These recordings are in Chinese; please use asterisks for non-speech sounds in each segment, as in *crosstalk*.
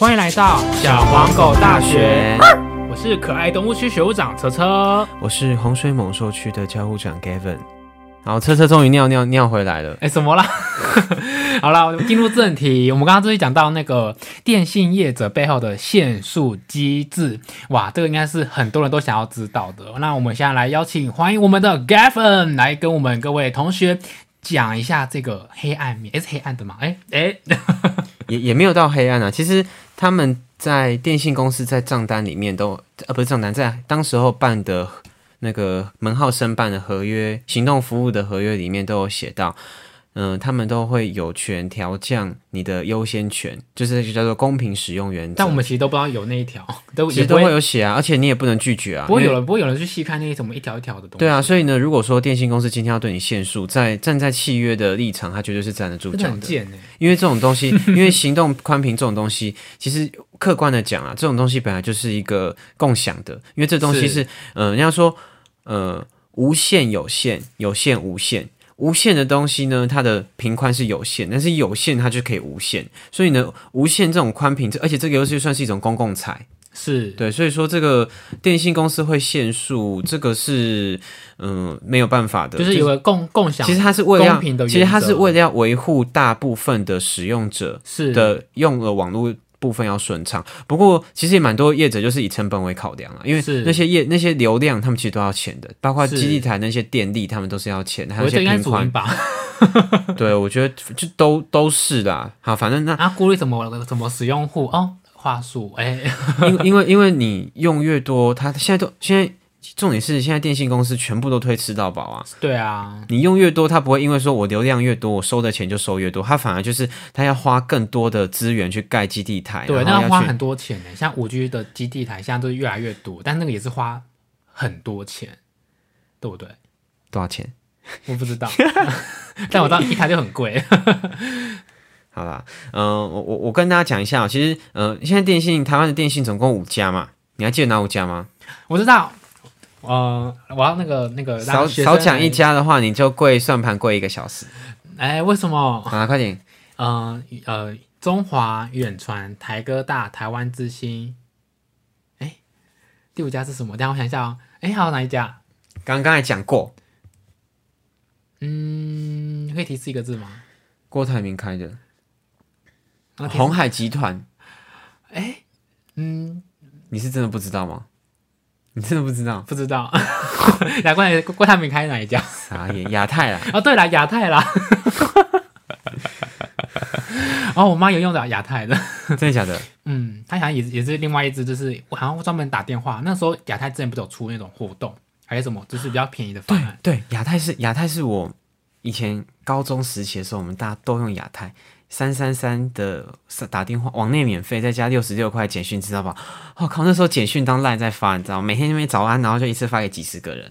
欢迎来到小黄狗大学，我是可爱动物区学务长车车。我是洪水猛兽区的教务长 Gavin。好，车车终于尿尿尿回来了。哎，什么啦？*laughs* 好了，进入正题。我们刚刚终于讲到那个电信业者背后的限速机制，哇，这个应该是很多人都想要知道的。那我们现在来邀请，欢迎我们的 Gavin 来跟我们各位同学讲一下这个黑暗面。是黑暗的吗？哎哎，*laughs* 也也没有到黑暗啊。其实他们在电信公司在账单里面都，呃，不是账单，在当时候办的。那个门号申办的合约、行动服务的合约里面都有写到，嗯，他们都会有权调降你的优先权，就是就叫做公平使用原则。但我们其实都不知道有那一条，都其实都会有写啊，而且你也不能拒绝啊。不会有人不会有人去细看那些什么一条一条的东西。对啊，所以呢，如果说电信公司今天要对你限速，在站在契约的立场，他绝对是站得住脚的。因为这种东西，*laughs* 因为行动宽频这种东西，其实客观的讲啊，这种东西本来就是一个共享的，因为这东西是，嗯，人家说。呃，无限有限，有限无线，无线的东西呢，它的频宽是有限，但是有限它就可以无限，所以呢，无限这种宽频，而且这个游戏算是一种公共财，是。对，所以说这个电信公司会限速，这个是嗯没有办法的，就是有个共共享，其实它是为了要，其实它是为了要维护大部分的使用者是。的用了网络。部分要顺畅，不过其实也蛮多业者就是以成本为考量啊，因为那些业那些流量他们其实都要钱的，包括基地台那些电力他们都是要钱，还有一些频宽。*laughs* 对，我觉得就都都是的。好，反正那啊，顾虑怎么怎么使用户哦话术哎，因因为因为你用越多，他现在都现在。重点是现在电信公司全部都推吃到饱啊！对啊，你用越多，他不会因为说我流量越多，我收的钱就收越多，他反而就是他要花更多的资源去盖基地台，对，那要花很多钱呢。像五 G 的基地台现在都是越来越多，但那个也是花很多钱，对不对？多少钱？我不知道，*laughs* *laughs* 但我知道一台就很贵。*laughs* 好吧，嗯，我我我跟大家讲一下，其实，嗯，现在电信台湾的电信总共五家嘛，你还记得哪五家吗？我知道。呃，我要那个那个少少讲一家的话，你就跪算盘跪一个小时。哎，为什么？啊，快点。*laughs* 呃呃，中华远传、台哥大、台湾之星。哎，第五家是什么？等下我想一下哦。哎，还有哪一家？刚刚才讲过。嗯，可以提示一个字吗？郭台铭开的。红海集团。哎，嗯，你是真的不知道吗？你真的不知道？不知道，*laughs* 亚冠郭台铭开哪一家？啥眼亚太啦？*laughs* 哦，对啦，亚太啦。*laughs* 哦，我妈有用的亚太的，真的假的？嗯，她好像也也是另外一只，就是我好像专门打电话。那时候亚太之前不是有出那种活动，还有什么就是比较便宜的方案？对，亚太是亚太是我以前高中时期的时候，我们大家都用亚太。三三三的打电话网内免费，再加六十六块简讯，知道吧？我靠，那时候简讯当烂在发，你知道吗？每天那边早安，然后就一次发给几十个人。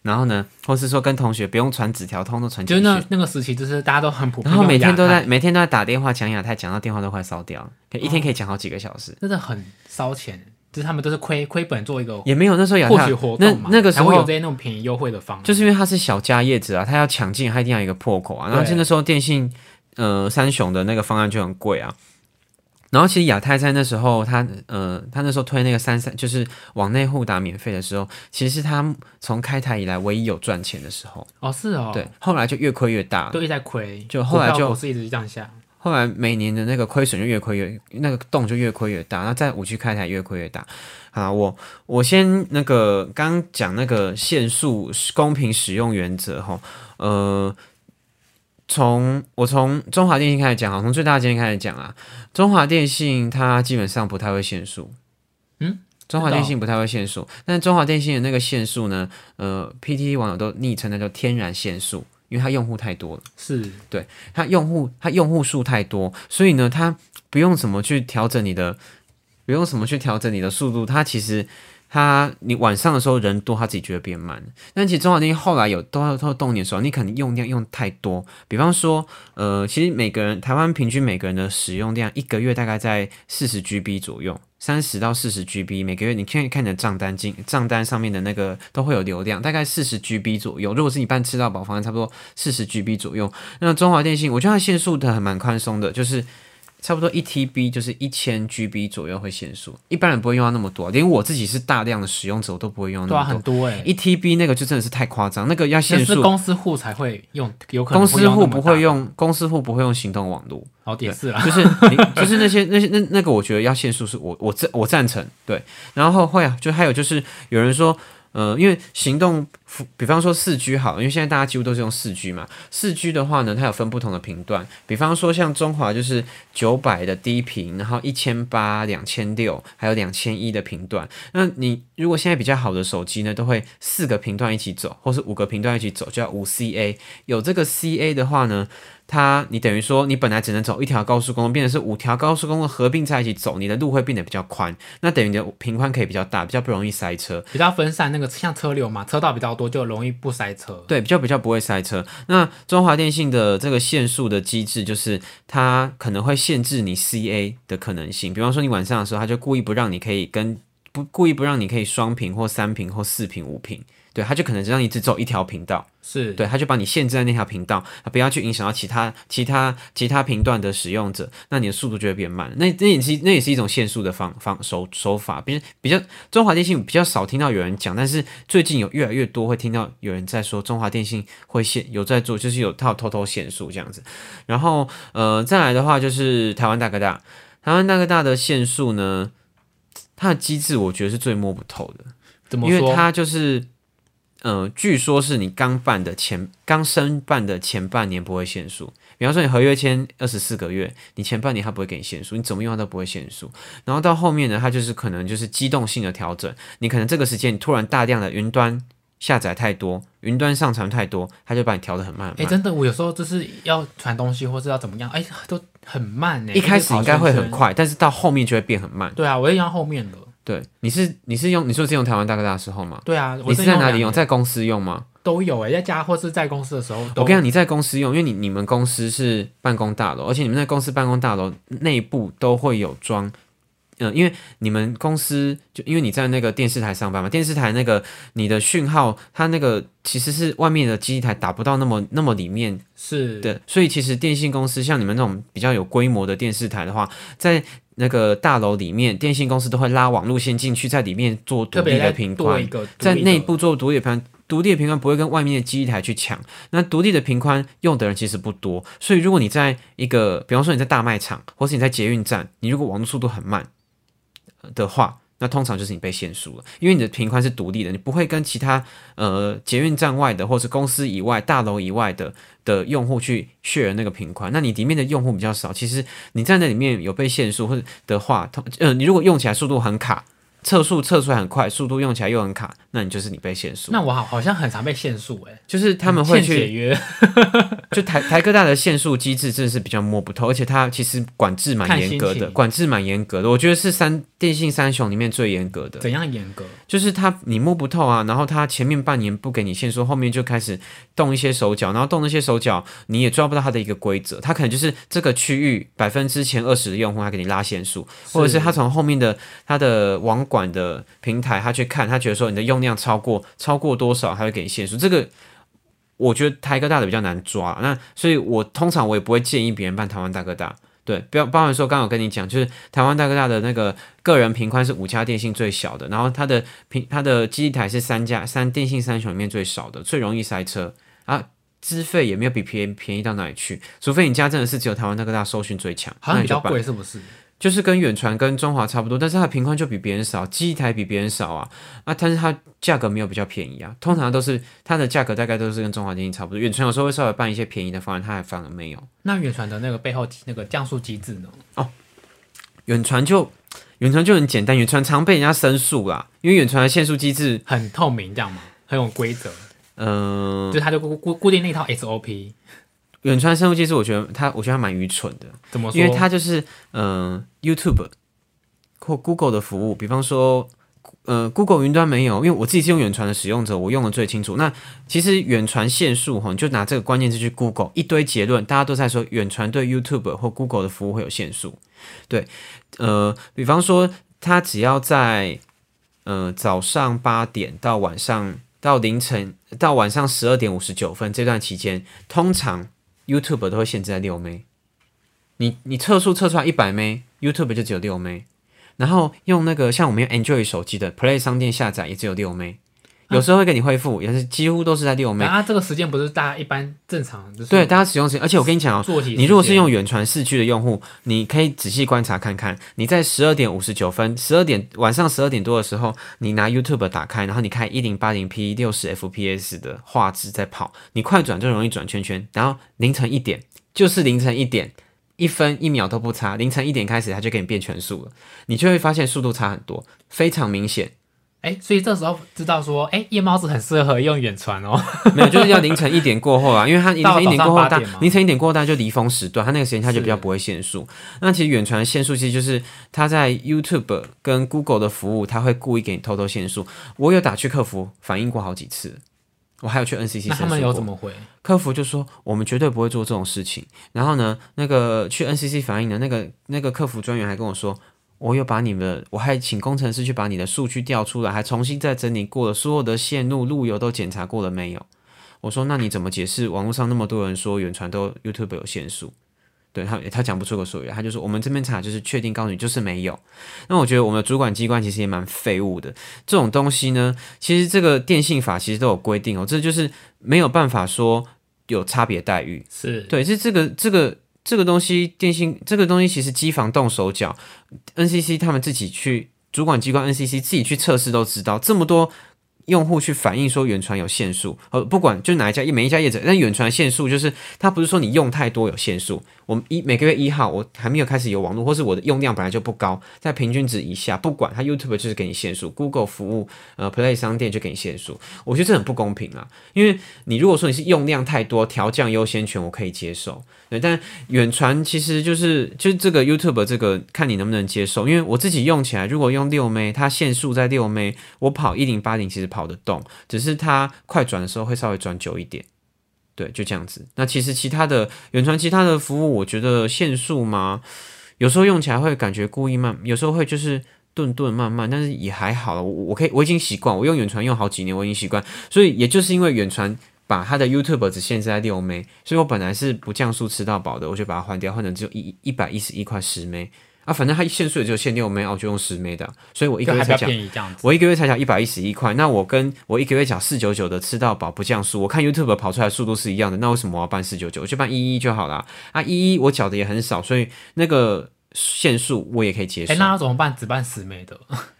然后呢，或是说跟同学不用传纸条，通都传。就那那个时期，就是大家都很普遍。然后每天都在每天都在打电话讲亚太，讲到电话都快烧掉，可一天可以讲好几个小时，真的很烧钱。就是他们都是亏亏本做一个，也没有那时候亚太那那个时候有这些那种便宜优惠的方，就是因为它是小家业者啊，他要抢进，他一定要一个破口啊。然后那时候电信。呃，三雄的那个方案就很贵啊。然后其实亚太在那时候，他呃，他那时候推那个三三，就是往内互打免费的时候，其实是他从开台以来唯一有赚钱的时候。哦，是哦。对，后来就越亏越大，都一直在亏，就后来就是一直这样下。后来每年的那个亏损就越亏越，那个洞就越亏越大。那在五区开台越亏越大。啊，我我先那个刚讲那个限速公平使用原则哈，呃。从我从中华电信开始讲，啊，从最大间开始讲啊。中华电信它基本上不太会限速，嗯，中华电信不太会限速，但中华电信的那个限速呢，呃，PTT 网友都昵称那叫天然限速，因为它用户太多了，是对它用户它用户数太多，所以呢，它不用什么去调整你的，不用什么去调整你的速度，它其实。他你晚上的时候人多，他自己觉得变慢。但其实中华电信后来有都要都动点的时候，你可能用量用太多。比方说，呃，其实每个人台湾平均每个人的使用量一个月大概在四十 GB 左右，三十到四十 GB 每个月。你看看你的账单进账单上面的那个都会有流量，大概四十 GB 左右。如果是你办吃到饱方案，差不多四十 GB 左右。那中华电信，我觉得它限速的还蛮宽松的，就是差不多一 TB 就是一千 GB 左右会限速，一般人不会用到那么多，连我自己是大量的使用者，我都不会用那么多。很多哎、一 TB 那个就真的是太夸张，那个要限速，是公司户才会用，有可能公司户不会用公司户不会用行动网络。哦，也是啦，就是 *laughs* 你，就是那些那些那那个，我觉得要限速是我我赞我赞成对。然后会啊，就还有就是有人说，呃，因为行动，比方说四 G 好，因为现在大家几乎都是用四 G 嘛。四 G 的话呢，它有分不同的频段，比方说像中华就是九百的低频，然后一千八、两千六，还有两千一的频段。那你如果现在比较好的手机呢，都会四个频段一起走，或是五个频段一起走，叫五 CA。有这个 CA 的话呢，它你等于说你本来只能走一条高速公路，变成是五条高速公路合并在一起走，你的路会变得比较宽，那等于你的平宽可以比较大，比较不容易塞车。比较分散，那个像车流嘛，车道比较多，就容易不塞车。对，比较比较不会塞车。那中华电信的这个限速的机制，就是它可能会限制你 CA 的可能性。比方说你晚上的时候，它就故意不让你可以跟不故意不让你可以双屏或三屏或四屏五频。对，他就可能只让你只走一条频道，是，对，他就把你限制在那条频道，它不要去影响到其他其他其他频段的使用者，那你的速度就会变慢。那那也是那也是一种限速的方方手手法，比比较中华电信比较少听到有人讲，但是最近有越来越多会听到有人在说中华电信会限有在做，就是有套偷偷限速这样子。然后呃再来的话就是台湾大哥大，台湾大哥大的限速呢，它的机制我觉得是最摸不透的。因为怎么说？它就是，呃，据说是你刚办的前刚申办的前半年不会限速，比方说你合约签二十四个月，你前半年它不会给你限速，你怎么用它都不会限速。然后到后面呢，它就是可能就是机动性的调整，你可能这个时间你突然大量的云端下载太多，云端上传太多，它就把你调的很慢很哎、慢。真的，我有时候就是要传东西，或是要怎么样，哎、都很慢呢。一开始应该会很。快，但是到后面就会变很慢。对啊，我也用后面的。对，你是你是用你说是用台湾大哥大的时候吗？对啊，我你是在哪里用？在公司用吗？都有哎、在家或是在公司的时候。我跟你讲，你在公司用，因为你你们公司是办公大楼，而且你们在公司办公大楼内部都会有装。嗯，因为你们公司就因为你在那个电视台上班嘛，电视台那个你的讯号，它那个其实是外面的基地台打不到那么那么里面是的，所以其实电信公司像你们那种比较有规模的电视台的话，在那个大楼里面，电信公司都会拉网路线进去，在里面做独立的频宽在内部做独立的频宽，独立的频宽不会跟外面的基地台去抢。那独立的频宽用的人其实不多，所以如果你在一个，比方说你在大卖场，或是你在捷运站，你如果网络速度很慢的话，那通常就是你被限速了，因为你的频宽是独立的，你不会跟其他呃捷运站外的或是公司以外、大楼以外的的用户去 share 那个频宽。那你里面的用户比较少，其实你在那里面有被限速或者的话，通呃，你如果用起来速度很卡，测速测出来很快，速度用起来又很卡，那你就是你被限速。那我好好像很常被限速哎、就是他们会去解去，约，*laughs* 就台台科大的限速机制真的是比较摸不透，而且它其实管制蛮严格的，管制蛮严格的。我觉得是三电信三雄里面最严格的。怎样严格？就是他你摸不透啊，然后他前面半年不给你限速，后面就开始动一些手脚，然后动那些手脚，你也抓不到他的一个规则，他可能就是这个区域百分之前二十的用户，他给你拉限速，或者是他从后面的他的网管的平台，他去看，他觉得说你的用量超过超过多少，他会给你限速，这个。我觉得台科大的比较难抓，那所以我通常我也不会建议别人办台湾大哥大，对，不要包含说刚刚有跟你讲，就是台湾大哥大的那个个人频宽是五家电信最小的，然后它的频它的基地台是三家三电信三雄里面最少的，最容易塞车啊，资费也没有比便便宜到哪里去，除非你家真的是只有台湾大哥大收讯最强，好像比较贵是不是？就是跟远传跟中华差不多，但是它的频宽就比别人少，机台比别人少啊啊，但是它价格没有比较便宜啊，通常都是它的价格大概都是跟中华电信差不多，远传有时候会稍微办一些便宜的方案，它还反而没有。那远传的那个背后那个降速机制呢？哦远传就远传就很简单，远传常被人家申诉啦，因为远传的限速机制，很透明这样吗？很有规则，嗯、就它就固固固定那套 SOP，远传生物技术，我觉得它我觉得它蛮愚蠢的，怎么说？因为它就是嗯、YouTube 或 Google 的服务，比方说。呃，Google 云端没有，因为我自己是用远传的使用者，我用的最清楚。那其实远传限速哈，你就拿这个关键字去 Google，一堆结论，大家都在说远传对 YouTube 或 Google 的服务会有限速。对，呃，比方说它只要在呃早上八点到晚上到凌晨到晚上十二点五十九分这段期间，通常 YouTube 都会限制在六枚。你你测速测出来一百 m，YouTube 就只有六 m，然后用那个像我们用 Android 手机的 Play 商店下载也只有六 m，有时候会给你恢复，也是几乎都是在六。那它这个时间不是大家一般正常就是对，大家使用时间，而且我跟你讲哦，你如果是用远传市区的用户，你可以仔细观察看看，你在十二点五十九分、十二点晚上十二点多的时候，你拿 YouTube 打开，然后你看一零八零 P 六十 FPS 的画质在跑，你快转就容易转圈圈，然后凌晨一点就是凌晨一点。一分一秒都不差，凌晨一点开始，它就给你变全速了，你就会发现速度差很多，非常明显。哎，所以这时候知道说，哎，夜猫子很适合用远传哦。*laughs* 没有，就是要凌晨一点过后啊，因为它凌晨一点过后大凌晨一点过后大就离峰时段，它那个时间它就比较不会限速。那其实远传限速其实就是它在 YouTube 跟 Google 的服务，它会故意给你偷偷限速。我有打去客服反映过好几次，我还有去 NCC 那他们有怎么回？客服就说我们绝对不会做这种事情。然后呢，那个去 NCC 反映的那个那个客服专员还跟我说，我又把你们的，我还请工程师去把你的数据调出来，还重新再整理过了，所有的线路、路由都检查过了没有？我说那你怎么解释网络上那么多人说远传都 YouTube 有限速？对他，他讲不出个所以然，他就说我们这边查就是确定告诉你就是没有。那我觉得我们的主管机关其实也蛮废物的，这种东西呢，其实这个电信法其实都有规定哦，这就是没有办法说有差别待遇。是对，是这个这个这个东西，电信这个东西其实机房动手脚，NCC 他们自己去主管机关 NCC 自己去测试都知道，这么多用户去反映说远传有限速，呃，不管就哪一家每一家业者，但远传限速就是它不是说你用太多有限速，我们一每个月一号我还没有开始有网络，或是我的用量本来就不高，在平均值以下，不管它 YouTube 就是给你限速，Google 服务呃 Play 商店就给你限速，我觉得这很不公平啊，因为你如果说你是用量太多，调降优先权我可以接受，对，但远传其实就是就这个 YouTube 这个看你能不能接受，因为我自己用起来，如果用六 m 它限速在六 m 我跑一零八零其实跑得动，只是它快转的时候会稍微转久一点。对，就这样子。那其实其他的远传其他的服务，我觉得限速嘛，有时候用起来会感觉故意慢，有时候会就是顿顿慢慢，但是也还好。我我可以我已经习惯，我用远传用好几年，我已经习惯。所以也就是因为远传把它的 YouTube 只限制在六枚所以我本来是不降速吃到饱的，我就把它换掉，换成只有一一百一十一块十枚啊，反正它限速也就限六枚啊，我就用十枚的，所以我一个月才缴便宜这样子。我一个月才讲一百一十一块，那我跟我一个月讲四九九的吃到饱不降速，我看 YouTube 跑出来的速度是一样的，那为什么我要办四九九？我就办一一就好了啊！一一我缴的也很少，所以那个限速我也可以接受哎，。那要怎么办？只办十枚的，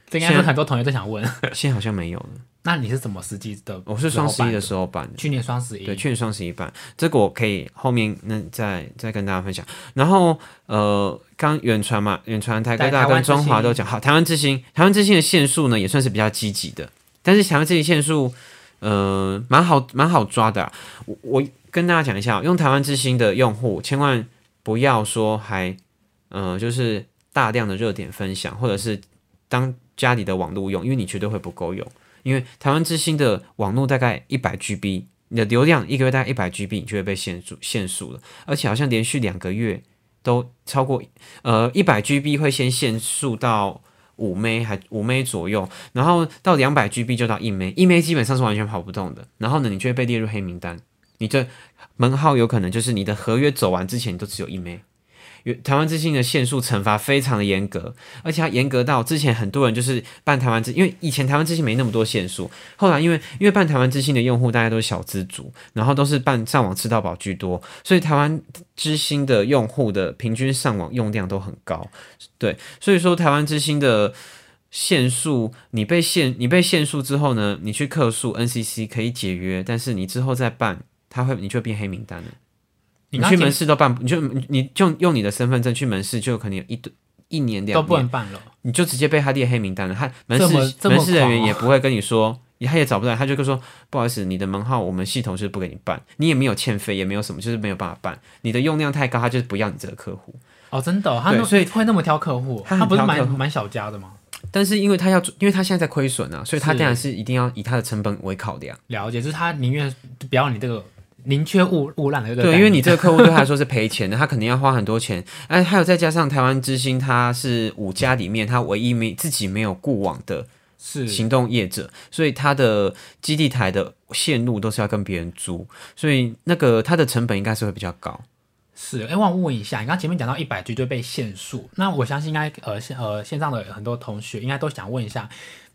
这应该是很多同学都想问。*laughs* 现在好像没有了，那你是怎么实际的？我是双十一的时时候办的。去年双十一，对，去年双十一办，这个我可以后面那再再跟大家分享。然后呃，刚远传嘛，远传台科大跟中华都讲好，台湾之星，台湾之星的限速呢也算是比较积极的，但是台湾之星限速呃蛮好蛮好抓的啊、我我跟大家讲一下，用台湾之星的用户千万不要说还呃就是大量的热点分享，或者是当家里的网络用，因为你绝对会不够用。因为台湾之星的网络大概一百 GB，你的流量一个月大概一百 GB，你就会被限速限速了，而且好像连续两个月都超过呃一百 GB 会先限速到五 M 还五 M 左右，然后到两百 GB 就到一 M，一 M 基本上是完全跑不动的，然后呢，你就会被列入黑名单，你这门号有可能就是你的合约走完之前，都只有一 M。台湾之星的限速惩罚非常的严格，而且它严格到之前很多人就是办台湾之，因为以前台湾之星没那么多限速，后来因为因为办台湾之星的用户大家都是小资族，然后都是办上网吃到饱居多，所以台湾之星的用户的平均上网用量都很高，对，所以说台湾之星的限速，你被限你被限速之后呢，你去客诉 NCC 可以解约，但是你之后再办，它会你就变黑名单了。你去门市都办不，你就你就用你的身份证去门市，就可能有一堆一年两都不年，能办了。你就直接被他列黑名单了。他门市门市人员也不会跟你说，他也找不到，他就跟说不好意思，你的门号我们系统就是不给你办，你也没有欠费，也没有什么，就是没有办法办。你的用量太高，他就是不要你这个客户。哦，真的哦、他那所以会那么挑客户，他很不是蛮蛮小家的吗？但是因为他要，因为他现在在亏损啊，所以他当然是一定要以他的成本为考量。了解，就是他宁愿不要你这个宁缺毋毋滥对，因为你这个客户对他来说是赔钱的，*laughs* 他肯定要花很多钱。哎，还有再加上台湾之星，它是五家里面他唯一没自己没有固网的是行动业者，所以它的基地台的线路都是要跟别人租，所以那个它的成本应该是会比较高。是，哎，我想问一下，你刚前面讲到一百 G 就被限速，那我相信应该呃线呃线上的很多同学应该都想问一下，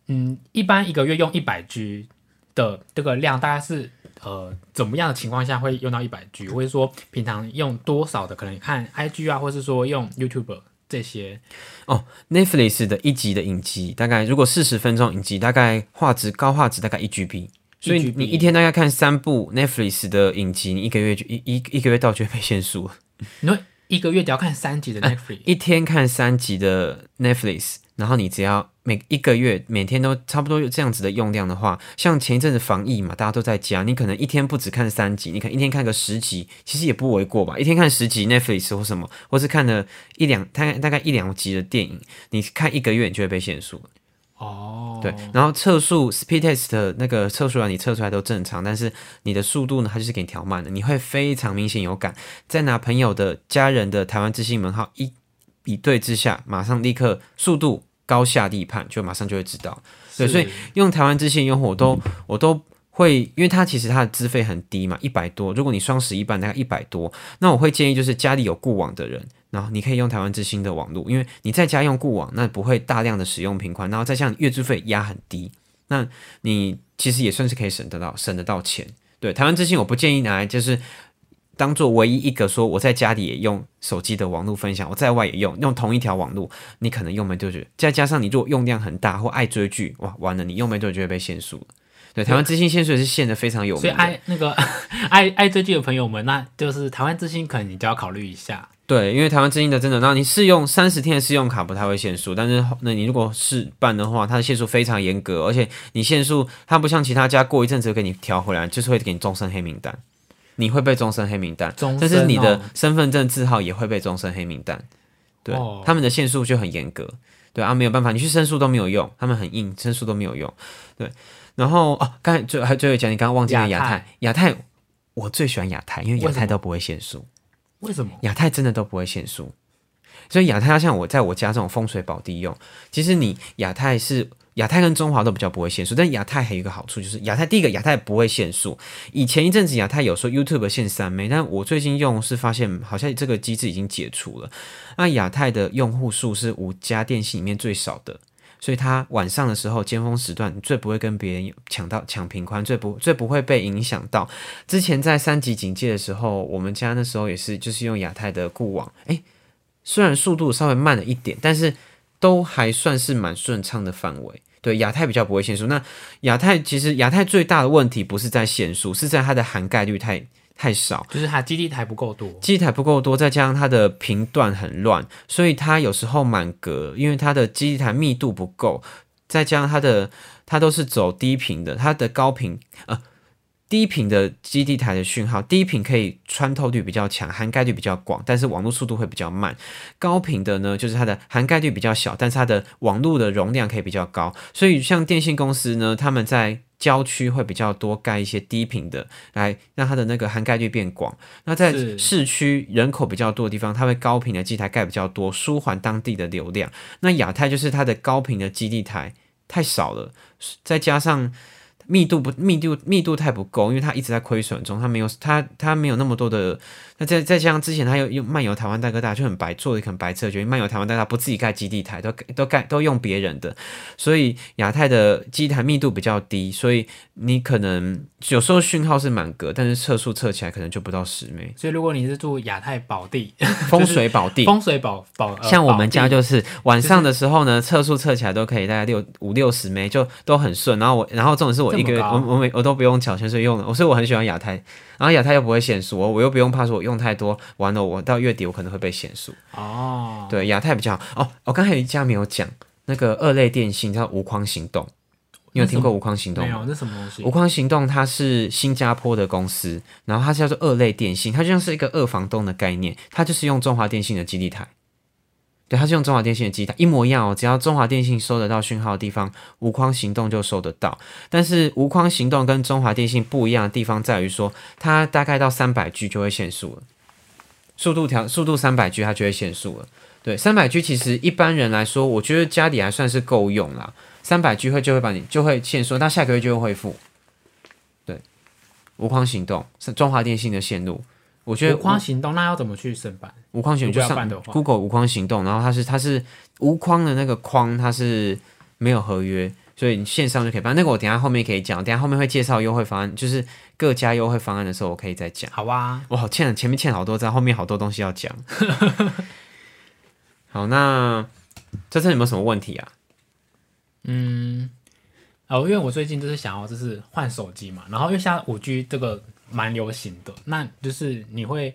嗯，一般一个月用一百 G 的这个量大概是呃怎么样的情况下会用到一百 G，或者说平常用多少的？可能看 IG 啊，或是说用 YouTube 这些哦。Netflix 的一集的影集大概如果四十分钟影集，大概画质高画质大概一 GB。所以你一天大概看三部 Netflix 的影集，你一个月就一一一个月到就会被限速。*laughs* 你说一个月只要看三集的 Netflix，一天看三集的 Netflix，然后你只要每一个月每天都差不多有这样子的用量的话，像前一阵子防疫嘛，大家都在家，你可能一天不止看三集，你可能一天看个十集，其实也不为过吧？一天看十集 Netflix 或什么，或是看了一两大概大概一两集的电影，你看一个月你就会被限速。哦，对，然后测速 speed test 那个测出来你测出来都正常，但是你的速度呢，它就是给你调慢了，你会非常明显有感。再拿朋友的家人的台湾之星门号一比对之下，马上立刻速度高下立判，就马上就会知道。对，所以用台湾之星用户我都我都会，因为它其实它的资费很低嘛，一百多。如果你双十一办大概一百多，那我会建议就是家里有固网的人。然后你可以用台湾之星的网络，因为你在家用固网，那不会大量的使用频宽，然后再像月租费压很低，那你其实也算是可以省得到省得到钱。对，台湾之星我不建议拿来就是当做唯一一个说我在家里也用手机的网络分享，我在外也用用同一条网络，你可能用没多久，再加上你如果用量很大或爱追剧，哇，完了你用没多久就会被限速了。对，台湾之星限速是限的非常有名，所以爱那个爱爱追剧的朋友们，那就是台湾之星可能你就要考虑一下。对，因为台湾之星的真的，那你试用三十天的试用卡不太会限速，但是那你如果试办的话，它的限速非常严格，而且你限速它不像其他家过一阵子给你调回来，就是会给你终身黑名单，你会被终身黑名单，但是你的身份证字号也会被终身黑名单。对，他们的限速就很严格，对啊，没有办法，你去申诉都没有用，他们很硬，申诉都没有用。对，然后哦，刚才最还最后讲，你刚刚忘记了亚太，亚太我最喜欢亚太，因为亚太都不会限速。为什么亚太真的都不会限速？所以亚太要像我在我家这种风水宝地用。其实你亚太是亚太跟中华都比较不会限速，但亚太还有一个好处就是亚太第一个亚太不会限速。以前一阵子亚太有说 YouTube 限三枚，但我最近用是发现好像这个机制已经解除了。那亚太的用户数是五家电信里面最少的。所以它晚上的时候尖峰时段最不会跟别人抢到抢频宽，最不最不会被影响到。之前在三级警戒的时候，我们家那时候也是就是用亚太的固网，诶，虽然速度稍微慢了一点，但是都还算是蛮顺畅的范围。对，亚太比较不会限速。那亚太其实亚太最大的问题不是在限速，是在它的涵盖率太。太少，就是它基地台不够多，基地台不够多，再加上它的频段很乱，所以它有时候满格，因为它的基地台密度不够，再加上它的它都是走低频的，它的高频呃低频的基地台的讯号，低频可以穿透率比较强，涵盖率比较广，但是网络速度会比较慢。高频的呢，就是它的涵盖率比较小，但是它的网络的容量可以比较高。所以像电信公司呢，他们在郊区会比较多盖一些低频的，来让它的那个涵盖率变广。那在市区人口比较多的地方，它会高频的基台盖比较多，舒缓当地的流量。那亚太就是它的高频的基地台太少了，再加上。密度不密度密度太不够，因为它一直在亏损中，它没有它它没有那么多的。那再再加上之前他又用漫游台湾大哥大就很白做的很白策，决定漫游台湾大哥大不自己盖基地台，都都盖都用别人的，所以亚太的基地台密度比较低，所以你可能有时候讯号是满格，但是测速测起来可能就不到十枚。所以如果你是住亚太宝地，*laughs* 风水宝地，风水宝宝，像我们家就是晚上的时候呢，测速测起来都可以大概六五六十枚，就都很顺。然后我然后这种是我一个我我每我都不用缴钱，所以用的，所以我很喜欢亚太。然后亚太又不会限速，我我又不用怕说我用太多，完了我到月底我可能会被限速。哦，对，亚太比较好。哦，我刚才有一家没有讲，那个二类电信叫无框行动，你有听过无框行动吗？没有，那什么东西？无框行动它是新加坡的公司，然后它是叫做二类电信，它就像是一个二房东的概念，它就是用中华电信的基地台。对，它是用中华电信的基台，一模一样哦。只要中华电信收得到讯号的地方，无框行动就收得到。但是无框行动跟中华电信不一样的地方在于说，它大概到三百 G 就会限速了，速度调速度三百 G 它就会限速了。对，三百 G 其实一般人来说，我觉得家里还算是够用啦。三百 G 会就会把你就会限速，那下个月就会恢复。对，无框行动是中华电信的线路。我觉得无框行动那要怎么去申办？无框行动就上 Google 无框行动，然后它是它是无框的那个框，它是没有合约，所以你线上就可以办。那个我等下后面可以讲，等下后面会介绍优惠方案，就是各家优惠方案的时候，我可以再讲。好啊，我好欠了，前面欠好多张，后面好多东西要讲。*laughs* 好，那这次有没有什么问题啊？嗯，哦，因为我最近就是想要就是换手机嘛，然后因为现在五 G 这个蛮流行的，那就是你会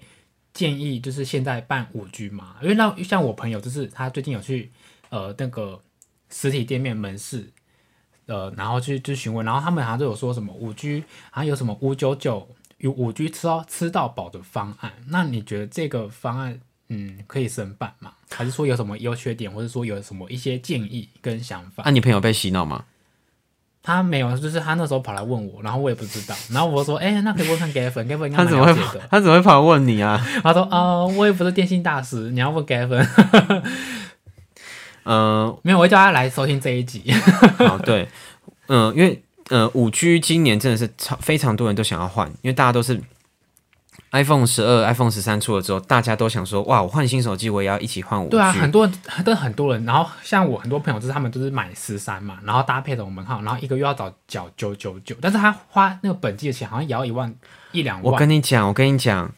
建议就是现在办五 G 嘛？因为那像我朋友就是他最近有去呃那个实体店面门市。呃，然后去去询问，然后他们好像都有说什么五 G，好像有什么五九九有五 G 吃到吃到饱的方案。那你觉得这个方案，嗯，可以申办吗？还是说有什么优缺点，或者说有什么一些建议跟想法？啊，你朋友被洗脑吗？他没有，就是他那时候跑来问我，然后我也不知道，然后我说，*laughs* 哎、那可以问看 Gavin，Gavin 应该蛮他怎么会跑。他怎么会跑来问你啊？*laughs* 他说，呃，我也不是电信大师，你要问 Gavin，嗯、*laughs* 没有，我会叫他来收听这一集。好，对，嗯、因为呃，五 G 今年真的是超非常多人都想要换，因为大家都是 iPhone 十二、iPhone 十三出了之后，大家都想说，哇，我换新手机，我也要一起换五 G。对啊，很多人，真的很多人。然后像我很多朋友，就是他们都是买十三嘛，然后搭配着我们号，然后一个月要找缴九九九，但是他花那个本季的钱好像也要一万一两万我。跟你讲，我跟你讲，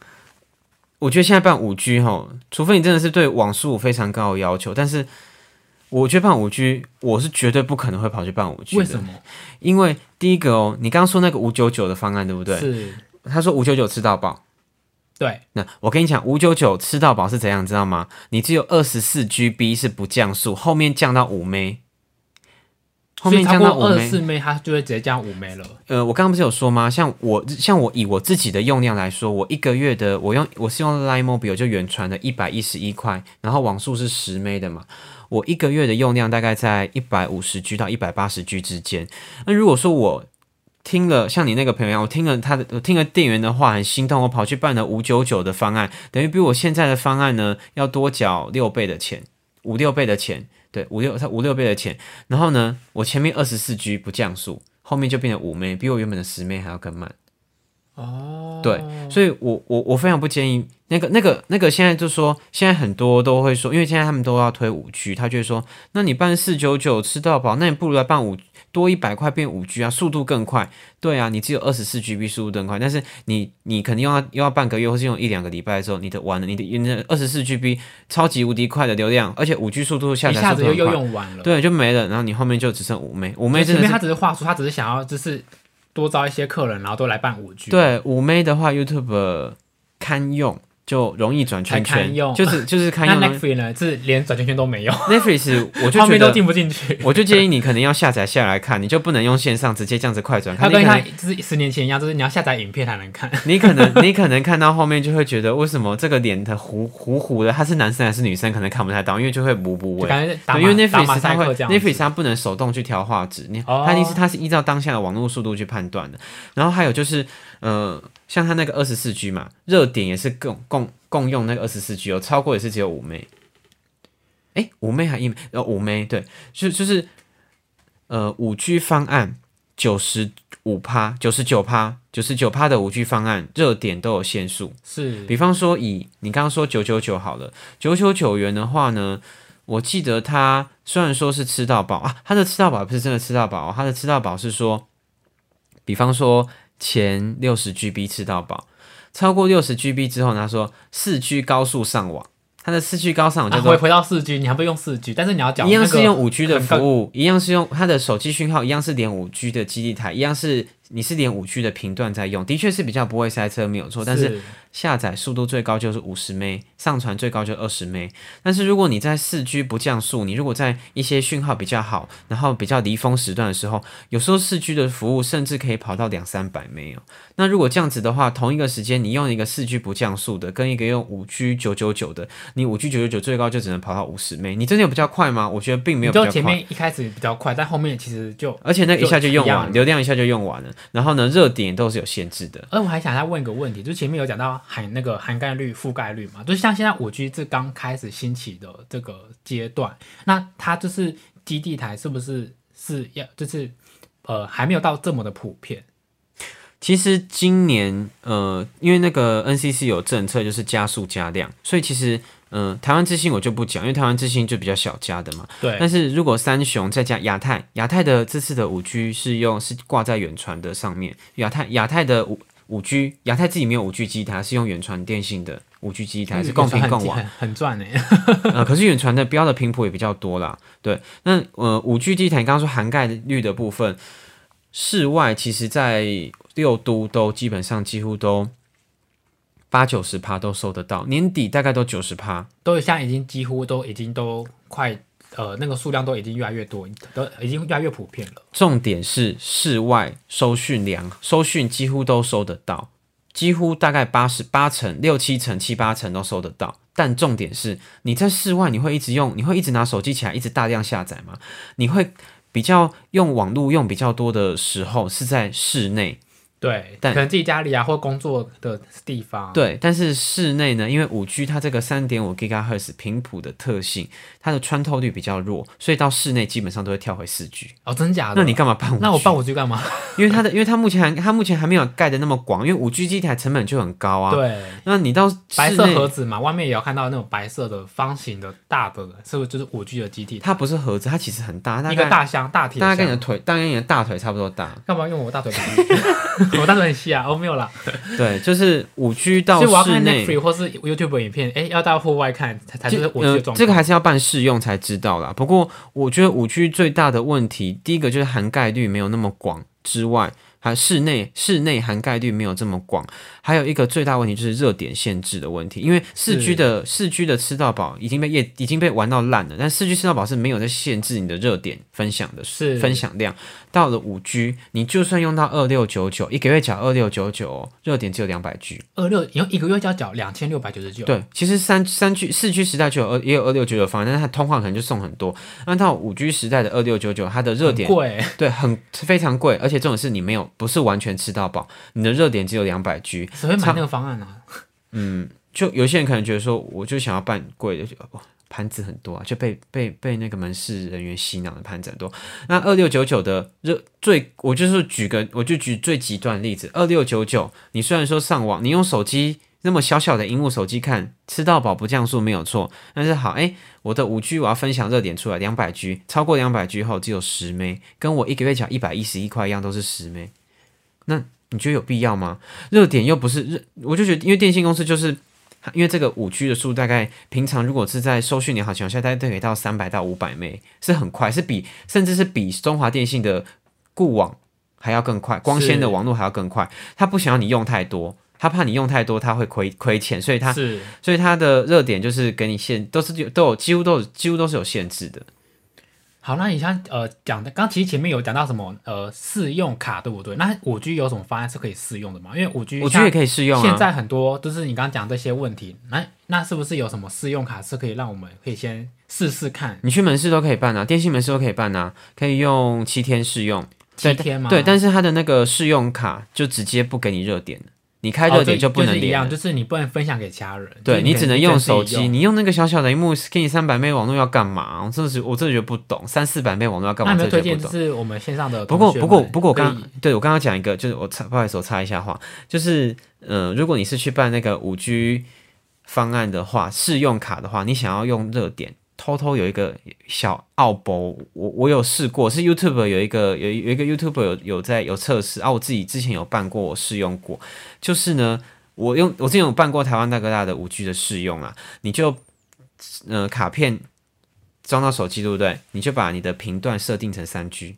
我觉得现在办五 G 哈，除非你真的是对网速非常高的要求，但是我觉得办五 G，我是绝对不可能会跑去办五 G 的。为什么？因为第一个哦，你刚刚说那个五九九的方案对不对？是，他说五九九吃到饱。对，那我跟你讲，五九九吃到饱是怎样，知道吗？你只有二十四 GB 是不降速，后面降到五 M，后面降到二 M。四枚，它就会直接降五枚了。呃，我刚刚不是有说吗？像我像我以我自己的用量来说，我一个月的我用我是用 Line Mobile 就远传的一百一十一块，然后网速是十 M 的嘛，我一个月的用量大概在一百五十 G 到一百八十 G 之间。那如果说我听了像你那个朋友一样，我听了他的，我听了店员的话很心痛，我跑去办了五九九的方案，等于比我现在的方案呢要多缴六倍的钱，五六倍的钱，对，五六他五六倍的钱。然后呢，我前面二十四 G 不降速，后面就变成五枚，比我原本的十枚还要更慢。哦，对，所以我我我非常不建议那个那个那个现在就说，现在很多都会说，因为现在他们都要推五 G，他就会说，那你办四九九吃到饱，那你不如来办五多一百块变五 G 啊，速度更快。对啊，你只有二十四 GB 速度更快，但是你你肯定用要又要半个月或是用一两个礼拜的时候，你的完了，你的你的二十四 GB 超级无敌快的流量，而且五 G 速度下一下子又又用完了。对，就没了，然后你后面就只剩五枚，五枚前面他。只是话术，他只是想要就是多招一些客人，然后都来办五 G。，对，五枚的话，YouTube 堪用，就容易转圈圈，就是 *laughs* 就是堪那用的。Netflix 呢是连转圈圈都没有，Netflix *laughs* 我就觉画面都得，进不进去。*laughs* 我就建议你可能要下载下来看，你就不能用线上直接这样子快转看。它跟它就是十年前一样，就是你要下载影片才能看。你可能你可能看到后面就会觉得，为什么这个脸的糊糊糊的，他是男生还是女生，可能看不太到，因为就会补补就位。感觉，因为 Netflix 它会。Netflix 它不能手动去调画质，你哦它一定是它是依照当下的网络速度去判断的。然后还有就是，呃，像它那个二十四 G 嘛，热点也是共共共用那个二十四 G 哦，超过也是只有五枚。哎，五枚还一枚？呃，五枚对，就就是呃五 G 方案九十五趴、九十九趴、九十九趴的五 G 方案，热点都有限速。是比方说以你刚刚说九九九好了，九九九元的话呢，我记得他虽然说是吃到饱啊，他的吃到饱不是真的吃到饱哦，它的吃到饱是说，比方说前六十 GB 吃到饱，超过六十 GB 之后呢，他说四 G 高速上网，它的四 G 高上网叫做啊回回到四 G，你还不用四 G，但是你要讲一样是用五 G 的服务，一样是用它的手机讯号，一样是连五 G 的基地台，一样是你是连五 G 的频段在用，的确是比较不会塞车，没有错。但是下载速度最高就是五十 m 上传最高就二十 m 但是如果你在四 G 不降速，你如果在一些讯号比较好，然后比较离峰时段的时候，有时候四 G 的服务甚至可以跑到两三百 m 哦。那如果这样子的话，同一个时间你用一个四 G 不降速的，跟一个用五 G 九九九的，你五 G 九九九最高就只能跑到五十 m 你真的有比较快吗？我觉得并没有比较快。就前面一开始比较快，但后面其实就，而且那一下就用完，流量一下就用完了。然后呢，热点都是有限制的。而我还想再问一个问题，就是前面有讲到含那个涵盖率、覆盖率嘛，就是像现在五 G 这刚开始兴起的这个阶段，那它就是基地台是不是是要就是呃还没有到这么的普遍？其实今年呃，因为那个 NCC 有政策，就是加速加量，所以其实嗯、呃台湾之星我就不讲，因为台湾之星就比较小家的嘛。对，但是如果三雄再加亚太，亚太的这次的五 G 是用是挂在远传的上面，亚太亚太的五五 G，亚太自己没有五 G 机台，是用远传电信的五 G 机台，是共频共网。很很赚呢。*laughs* 呃，可是远传的标的频谱也比较多啦。对，那呃，五 G 机台你刚刚说涵盖率的部分，室外其实在六都都基本上几乎都八九十趴都收得到，年底大概都九十趴。都现在已经几乎都已经都快呃那个数量都已经越来越多，都已经越来越普遍了。重点是室外收讯量，收讯几乎都收得到，几乎大概八十八成、六七成、七八成都收得到。但重点是，你在室外你会一直用，你会一直拿手机起来，一直大量下载吗？你会比较用网络用比较多的时候是在室内，对，但可能自己家里啊或工作的地方，对。但是室内呢，因为五 G 它这个三点五 GHz 频谱的特性，它的穿透率比较弱，所以到室内基本上都会跳回四 G。哦，真假的？那你干嘛办五 G？那我办五 G 干嘛？*laughs* 因为它的，因为它目前还它目前还没有盖的那么广，因为五 G 机台成本就很高啊。。对，那你到白色盒子嘛，外面也要看到那种白色的方形的大的，是不是就是五 G 的机体？它不是盒子，它其实很大，大一个大箱大体大概跟你的。腿，大概跟你的大腿差不多大。干嘛用我大腿？*laughs* 我大腿很细啊，我没有啦。*laughs* 对，就是五 G 到所以我要看室内 Netflix 或是 YouTube 影片，哎，要到户外看才才是五 G 状况。这个还是要办试用才知道啦。不过我觉得五 G 最大的问题，第一个就是涵盖率没有那么广之外，还室内室内涵盖率没有这么广，还有一个最大问题就是热点限制的问题。因为四 G 的四 G 的吃到饱已经被业已经被玩到烂了，但四 G 吃到饱是没有在限制你的热点分享的是分享量。到了五 G，你就算用到二六九九，一个月缴二六九九，热点只有两百 G。二六，你用一个月就要缴两千六百九十九。对，其实三三 G 四 G 时代就有二也有二六九九方案，但是它通话可能就送很多。那到五 G 时代的二六九九，它的热点贵，对很非常贵，而且这种是你没有不是完全吃到饱，你的热点只有两百 G。谁会买那个方案啊？就有些人可能觉得说，我就想要办贵的，盘子很多啊，就被被被那个门市人员洗脑的盘子很多。那二六九九的热最，我就是举个，我就举最极端的例子，二六九九，你虽然说上网，你用手机那么小小的荧幕手机看，吃到饱不降速没有错，但是好，哎，我的五 G 我要分享热点出来，两百 G，超过两百 G 后只有十枚，跟我一个月缴一百一十一块一样，都是十枚，那你觉得有必要吗？热点又不是热，我就觉得，因为电信公司就是。因为这个五 G 的速度大概平常如果是在收讯良好情况下，大概都可以到三百到五百 m 是很快，是比甚至是比中华电信的固网还要更快，光纤的网络还要更快。他不想要你用太多，他怕你用太多，他会亏亏钱，所以他是所以他的热点就是给你限，都是有都有几乎都有几乎都是有限制的。好，那你像呃讲的，刚其实前面有讲到什么呃试用卡，对不对？那五 G 有什么方案是可以试用的吗？因为五 G 五 G 也可以试用啊。现在很多就是你刚刚讲这些问题，那那是不是有什么试用卡是可以让我们可以先试试看你去门市都可以办啊，电信门市都可以办啊，可以用七天试用。七天吗？对，但是它的那个试用卡就直接不给你热点了，你开哦热点就不能连就。是一样，就是你不能分享给其他人，对你只能用手机，你用那个小小的荧幕给你三百倍网络要干嘛？我真的是我真的觉得不懂，三四百倍网络要干嘛？那有没有推荐。是我们线上的不过同学们不过不过我刚对我刚刚讲一个，就是我插不好意思我插一下话，就是呃，如果你是去办那个五 G 方案的话，试用卡的话，你想要用热点。偷偷有一个小奥博，我我有试过，是 YouTube 有一个有有一个 YouTube 有有在有测试啊，我自己之前有办过，我试用过，就是呢，我用我之前有办过台湾大哥大的五 G 的试用啊，你就呃卡片装到手机对不对？你就把你的频段设定成三 G，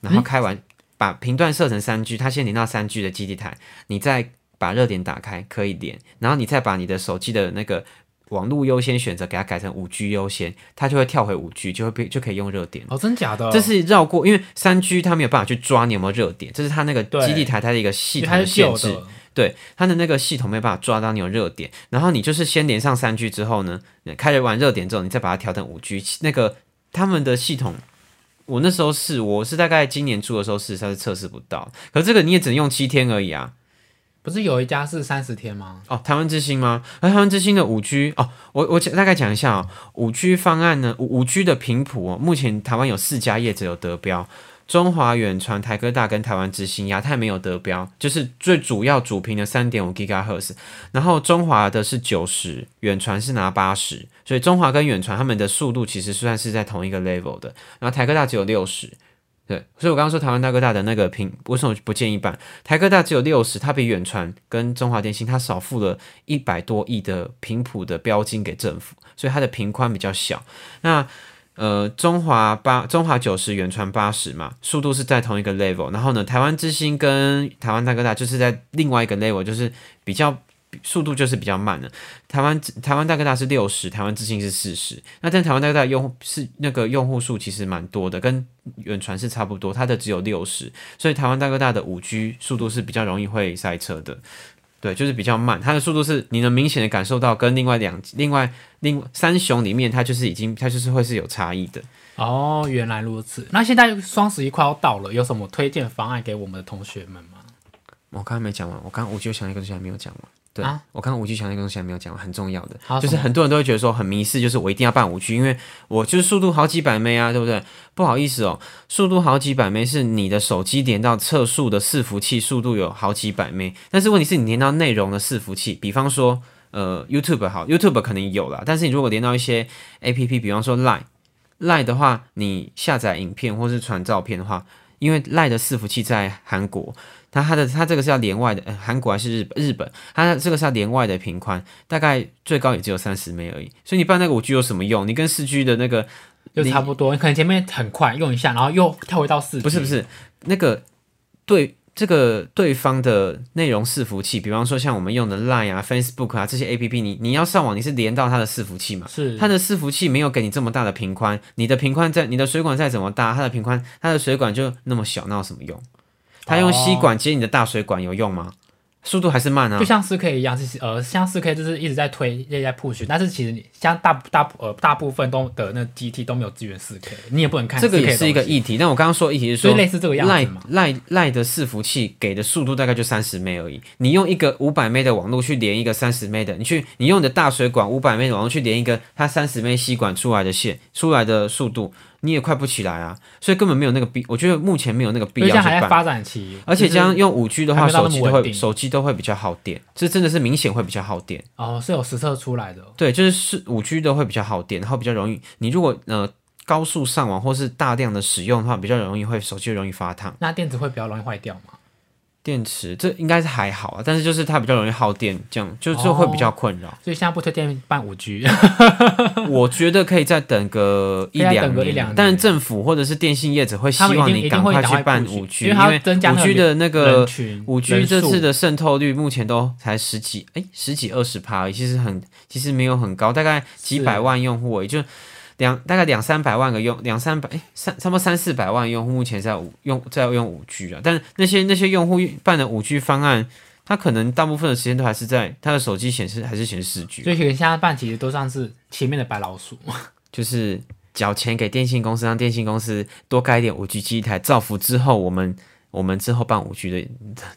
然后开完、把频段设成三 G，它先连到三 G 的基地台，你再把热点打开可以连，然后你再把你的手机的那个网络优先选择给它改成五 G 优先，它就会跳回五 G，就会变就可以用热点。哦，真假的？这是绕过，因为三 G 它没有办法去抓你有没有热点，这是它那个基地台它的一个系统的限制。对它的那个系统没办法抓到你有热点，然后你就是先连上三 G 之后呢，开了完热点之后，你再把它调成五 G。那个他们的系统，我那时候试我是大概今年初的时候试，它是测试不到，可是这个你也只能用七天而已啊。不是有一家是三十天吗？哦，台湾之星吗？而台湾之星的五 G 哦，我我大概讲一下哦，五 G 方案呢，五五 G 的频谱哦，目前台湾有四家业者有得标，中华远传、台科大跟台湾之星，亚太没有得标，就是最主要主频的三点五 GHz，然后中华的是九十，远传是拿八十，所以中华跟远传他们的速度其实算是在同一个 level 的，然后台科大只有六十。对，所以我刚刚说台湾大哥大的那个频为什么不建议办？台科大只有六十，它比远传跟中华电信它少付了一百多亿的频谱的标金给政府，所以它的频宽比较小。那呃，中华八、中华九十，远传八十嘛，速度是在同一个 level。然后呢，台湾之星跟台湾大哥大就是在另外一个 level，就是比较。速度就是比较慢的，台湾台湾大哥大是六十，台湾之星是四十。那但台湾大哥大用户是那个用户数其实蛮多的，跟远传是差不多，它的只有六十，所以台湾大哥大的五 G 速度是比较容易会塞车的，对，就是比较慢，它的速度是你能明显的感受到跟另外两另外另三雄里面它就是已经它就是会是有差异的。哦，原来如此。那现在双十一快要到了，有什么推荐方案给我们的同学们吗？我刚刚没讲完，我刚我就想一个东西还没有讲完。对啊，我刚刚五 G 强那个东西还没有讲，很重要的，就是很多人都会觉得说很迷失，就是我一定要办五 G，因为我就是速度好几百 m 啊，对不对？不好意思哦，速度好几百 m 是你的手机连到测速的伺服器速度有好几百 m 但是问题是你连到内容的伺服器，比方说呃 YouTube 好，YouTube 可能有了，但是你如果连到一些 APP，比方说 Line，Line 的话，你下载影片或是传照片的话，因为 Line 的伺服器在韩国。它它的它这个是要连外的，韩国还是日本日本？它这个是要连外的频宽，大概最高也只有三十枚而已。所以你办那个五 G 有什么用？你跟四 G 的那个就差不多，你可能前面很快用一下，然后又跳回到四。不是不是，那个对这个对方的内容伺服器，比方说像我们用的 Line 啊、Facebook 啊这些 A P P，你你要上网，你是连到它的伺服器嘛？是它的伺服器没有给你这么大的频宽，你的频宽在你的水管再怎么大，它的频宽它的水管就那么小，那有什么用？它用吸管接你的大水管有用吗？速度还是慢啊，就像四 K 一样，是呃，像四 K 就是一直在推，一直在 push，但是其实你像大大呃大部分都的那 GT 都没有支援四 K，你也不能看。这个也是一个议题，但我刚刚说议题是说，类似这个样子嘛。赖赖的伺服器给的速度大概就三十 m 而已，你用一个五百 m 的网络去连一个三十 m 的，你去你用你的大水管五百 m 的网络去连一个它三十 m 吸管出来的线出来的速度。你也快不起来啊，所以根本没有那个必，我觉得目前没有那个必要去办。发展期，而且这样用五 G 的话，手机都会手机都会比较耗电，这真的是明显会比较耗电。哦，是有实测出来的。对，就是是五 G 都会比较耗电，然后比较容易。你如果呃高速上网或是大量的使用的话，比较容易会手机容易发烫。那电池会比较容易坏掉吗？电池这应该是还好啊，但是就是它比较容易耗电，这样就就会比较困扰。所以现在不推荐办五 G，*laughs* 我觉得可以再等个一两年。但是政府或者是电信业者会希望你赶快去办五 G，因为五 G 的那个五 G 这次的渗透率目前都才十几哎十几二十趴，其实很其实没有很高，大概几百万用户也就。两大概两三百万个用两三百哎三差不多三四百万用户目前在五用在用五 G 啊，但那些那些用户办的五 G 方案，他可能大部分的时间都还是在他的手机显示还是显示四 G，所以现在办其实都算是前面的白老鼠，*laughs* 就是缴钱给电信公司，让电信公司多盖一点五 G 机台，造福之后我们我们之后办五 G 的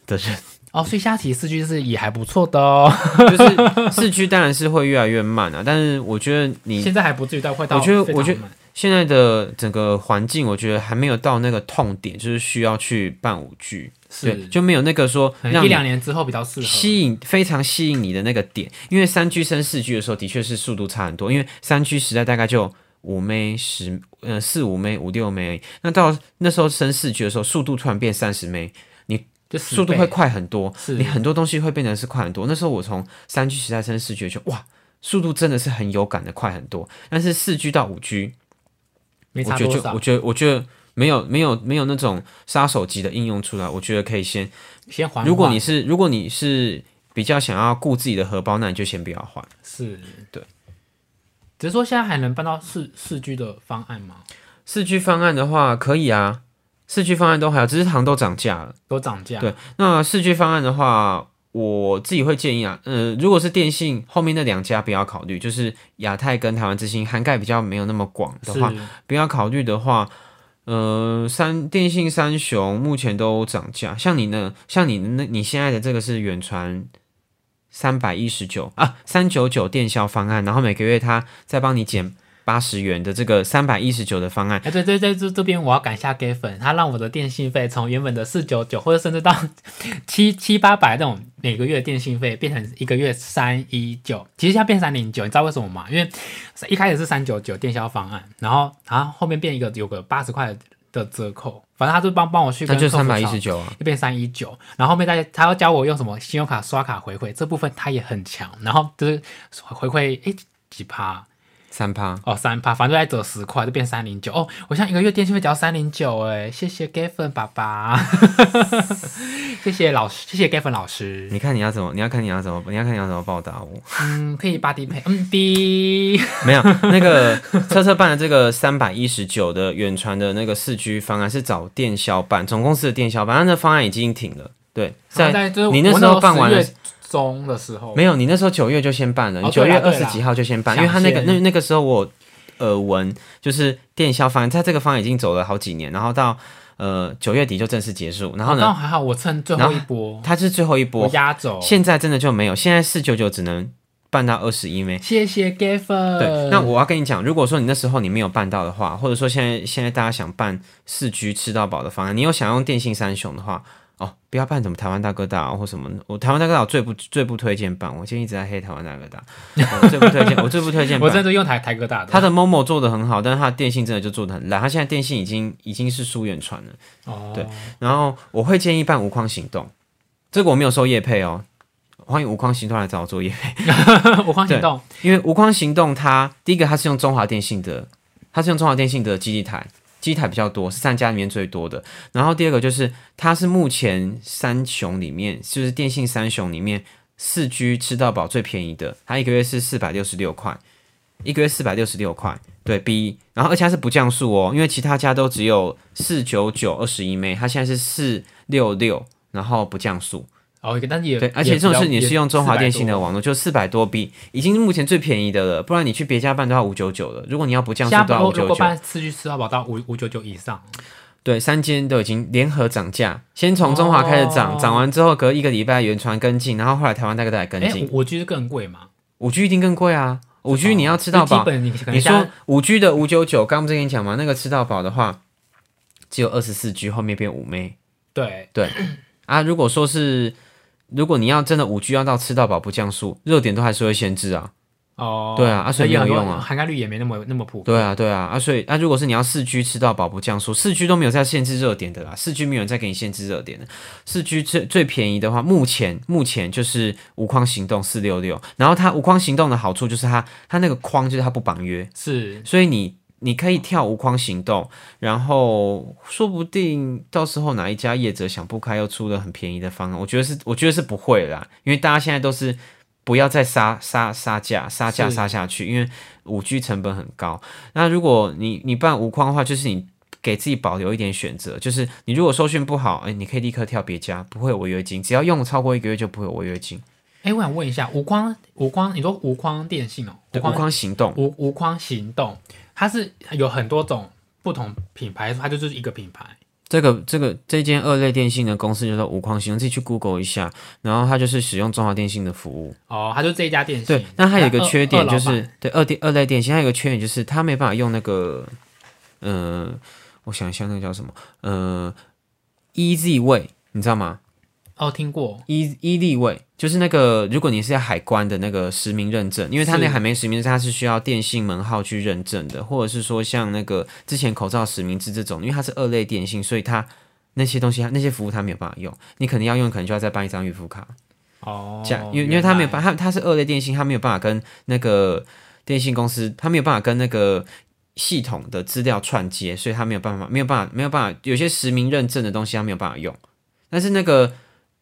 的人。哦，所以下期四 G 是也还不错的哦，*laughs* 就是四 G 当然是会越来越慢啊，但是我觉得你现在还不至于到快到，我觉得我觉得现在的整个环境，我觉得还没有到那个痛点，就是需要去办五 G，对，就没有那个说一两年之后比较适合吸引非常吸引你的那个点，因为三 G 升四 G 的时候，的确是速度差很多，因为三 G 时代大概就五 m 十呃四五 m 五六 m 那到那时候升四 G 的时候，速度突然变三十 m 就速度会快很多，你很多东西会变得是快很多。那时候我从三 G 时代升四 G，就哇，速度真的是很有感的快很多。但是四 G 到五 G，我觉得就我觉得我觉得没有没有没有那种杀手级的应用出来。我觉得可以先先还。如果你是如果你是比较想要顾自己的荷包，那你就先不要换。是对，只是说现在还能办到四四 G 的方案吗？四 G 方案的话可以啊。四 G 方案都还有，只是糖都涨价了，都涨价。对，那四 G 方案的话，我自己会建议啊，呃，如果是电信后面那两家不要考虑，就是亚太跟台湾之星涵盖比较没有那么广的话，不要考虑的话，呃，三电信三雄目前都涨价，像你呢，像你那你现在的这个是远传三百一十九啊，三九九电销方案，然后每个月它再帮你减。八十元的这个三百一十九的方案。哎，对对对，这这边我要感谢 gay 粉，他让我的电信费从原本的四九九，或者甚至到 *laughs* 七七八百那种每个月电信费，变成一个月三一九，其实现在变三零九，你知道为什么吗？因为一开始是三九九电销方案，然后啊后后面变一个有个八十块的折扣，反正他就帮帮我去跟客服那就三百一十九啊，就变三一九，然后后面大家他要教我用什么信用卡刷卡回馈，这部分他也很强，然后就是回馈诶几趴三趴。哦三趴，反正再折十块就变三零九哦，我现在一个月电信费只要三零九哎，谢谢 Gavin 爸爸，*laughs* 谢谢老师，谢谢 Gavin 老师，你看你要怎么？你要看你要怎么？你要看你要怎么报答我？嗯，可以八 D 配，嗯 D，没有，那个车车办的这个三百一十九的远传的那个四 G 方案是找电销办，总公司的电销办，但那方案已经停了。对，在你那时候办完了10月中的时候没有，你那时候九月就先办了，你九月二十几号就先办，因为他那个那那个时候我有耳闻，就是电销方案，他这个方案已经走了好几年，然后到呃九月底就正式结束，然后呢，还好，我趁最后一波，它是最后一波，压轴，现在真的就没有，现在四九九只能办到二十一枚。谢谢 Gavin，对，那我要跟你讲，如果说你那时候你没有办到的话，或者说现在现在大家想办四 G 吃到饱的方案，你有想用电信三雄的话，哦，不要办什么台湾大哥大、或什么，我台湾大哥大我最不最不推荐办，我现在一直在黑台湾大哥大，我最不推荐，*laughs* 我最不推荐我真办。的用台台哥大的，他的 Momo 做的很好，但是他的电信真的就做的很烂，他现在电信已经已经是疏远传了。哦，对然后我会建议办无框行动，这个我没有收业配哦，欢迎无框行动来找我做业配。*laughs* 无框行动，因为无框行动它第一个它是用中华电信的，它是用中华电信的基地台，机台比较多，是三家里面最多的。然后第二个就是它是目前三雄里面，就是电信三雄里面四 G 吃到饱最便宜的，它一个月是四百六十六块，一个月四百六十六块，对比，然后而且它是不降速哦，因为其他家都只有四九九二十一枚，它现在是四六六，然后不降速。哦，但也对，而且这种事你是用中华电信的网，络，就四百多 B，已经是目前最便宜的了。不然你去别家办都要五九九了。如果你要不降速现都要五九九。在如果办四 G 吃到饱到五五九九以上，对，三间都已经联合涨价，先从中华开始涨，哦涨完之后隔一个礼拜原传跟进，然后后来台湾大哥大也跟哎进。，五 G 是更贵吗？五 G 一定更贵啊，五 G 你要吃到饱你说五 G 的五九九，刚刚不是跟你讲吗？那个吃到饱的话，只有二十四 G，后面变五枚。对啊，如果说是，如果你要真的五 G 要到吃到饱不降速，热点都还是会限制啊。哦，对啊啊所以有用啊。涵盖率也没那么那么普遍。对啊，对啊，啊，所以啊，如果是你要四 G 吃到饱不降速，四 G 都没有在限制热点的啦，四 G 没有人在给你限制热点的，四 G 最最便宜的话，目前目前就是无框行动四六六，然后它无框行动的好处就是它它那个框就是它不绑约，是。所以你你可以跳无框行动，然后说不定到时候哪一家业者想不开又出了很便宜的方案，我觉得是我觉得是不会啦，因为大家现在都是不要再杀杀杀价杀价是杀下去，因为五 G 成本很高。那如果你你办无框的话，就是你。给自己保留一点选择，就是你如果收讯不好，哎，你可以立刻跳别家，不会有违约金，只要用超过一个月就不会有违约金。哎，我想问一下，无框无框，你说无框电信哦，对，无框行动，无无框行动，它是有很多种不同品牌，它就是一个品牌。这个这个这间二类电信的公司叫做无框行动，自己去 Google 一下，然后它就是使用中华电信的服务。哦，它就这一家电信。对，那它有一个缺点就是板，对二电二类电信，它有一个缺点就是它没办法用那个，呃，我想一下那个叫什么，呃，EZ 位，你知道吗哦，听过。伊伊立卫就是那个，如果你是在海关的那个实名认证，因为它那海绵实名它是需要电信门号去认证的，或者是说像那个之前口罩实名制这种，因为它是二类电信，所以它那些东西那些服务它没有办法用，你可能要用，可能就要再办一张预付卡。哦，这样，因为因为它没有办法。他他是二类电信，它没有办法跟那个电信公司，它没有办法跟那个系统的资料串接，所以它没有办法，没有办法，没有办法，有些实名认证的东西它没有办法用。但是那个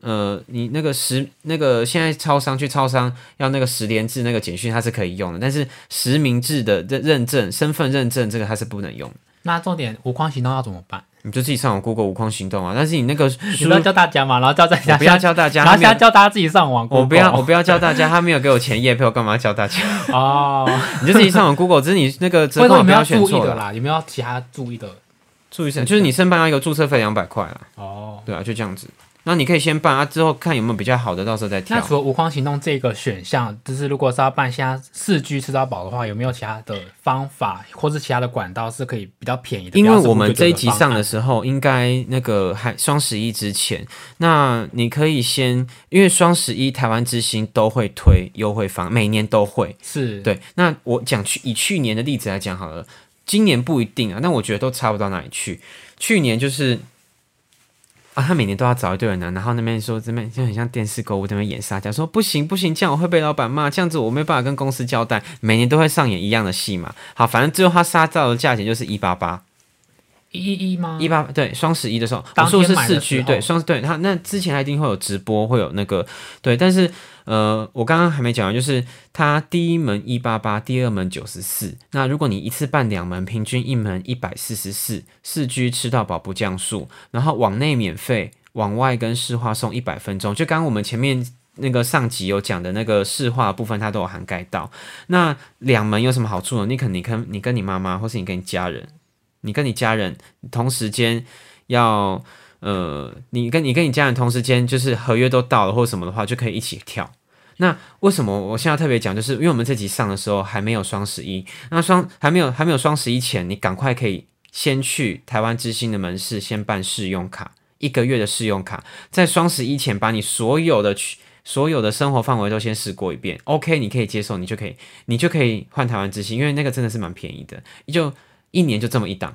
呃，你那个实那个现在超商去超商要那个十连制那个简讯，它是可以用的，但是实名制的认认证、身份认证这个它是不能用的。那重点无框行动要怎么办？你就自己上网 Google 无框行动啊，但是你那个输你不要教大家嘛，然后教大家，不要教大家，然后他没有现在教大家自己上网。我不要，我不要教大家，他没有给我钱业配，我干嘛要教大家？哦。*laughs* 你就自己上网 Google，只是你那个折扣不要选错啦，有没有其他注意的？注意一下，就是你申办要一个注册费两百块啊，哦，对啊，就这样子。那你可以先办啊，之后看有没有比较好的，到时候再那。除了无框行动这个选项，就是如果是要办现在四 G 吃到饱的话，有没有其他的方法或是其他的管道是可以比较便宜的？因为我们599这一集上的时候，应该那个还双十一之前，那你可以先，因为双十一台湾之星都会推优惠方，每年都会。是对，那我讲去以去年的例子来讲好了，今年不一定啊，那我觉得都差不到哪里去。去年就是啊，他每年都要找一堆人、然后那边说这边就很像电视购物，那边演沙雕，说不行不行，这样我会被老板骂，这样子我没办法跟公司交代，每年都会上演一样的戏嘛。好，反正最后他杀到的价钱就是一八八。一一一吗？一八对双十一的时候，我当说是天买的市区对双对他那之前他一定会有直播，会有那个对，但是呃，我刚刚还没讲完，就是他第一门一八八，第二门九十四。那如果你一次办两门，平均一门一百四十四，四 G 吃到饱不降速，然后往内免费，往外跟市话送一百分钟，就刚刚我们前面。那个上集有讲的那个市话部分，它都有涵盖到。那两门有什么好处呢？你可能你跟你跟你妈妈，或是你跟你家人，你跟你家人同时间要呃，你跟你跟你家人同时间就是合约都到了或者什么的话，就可以一起跳。那为什么我现在特别讲，就是因为我们这集上的时候还没有双十一，那双还没有还没有双十一前，你赶快可以先去台湾之星的门市先办试用卡，一个月的试用卡，在双十一前把你所有的去所有的生活范围都先试过一遍，OK，你可以接受，你就可以你就可以换台湾之星，因为那个真的是蛮便宜的，就一年就这么一档。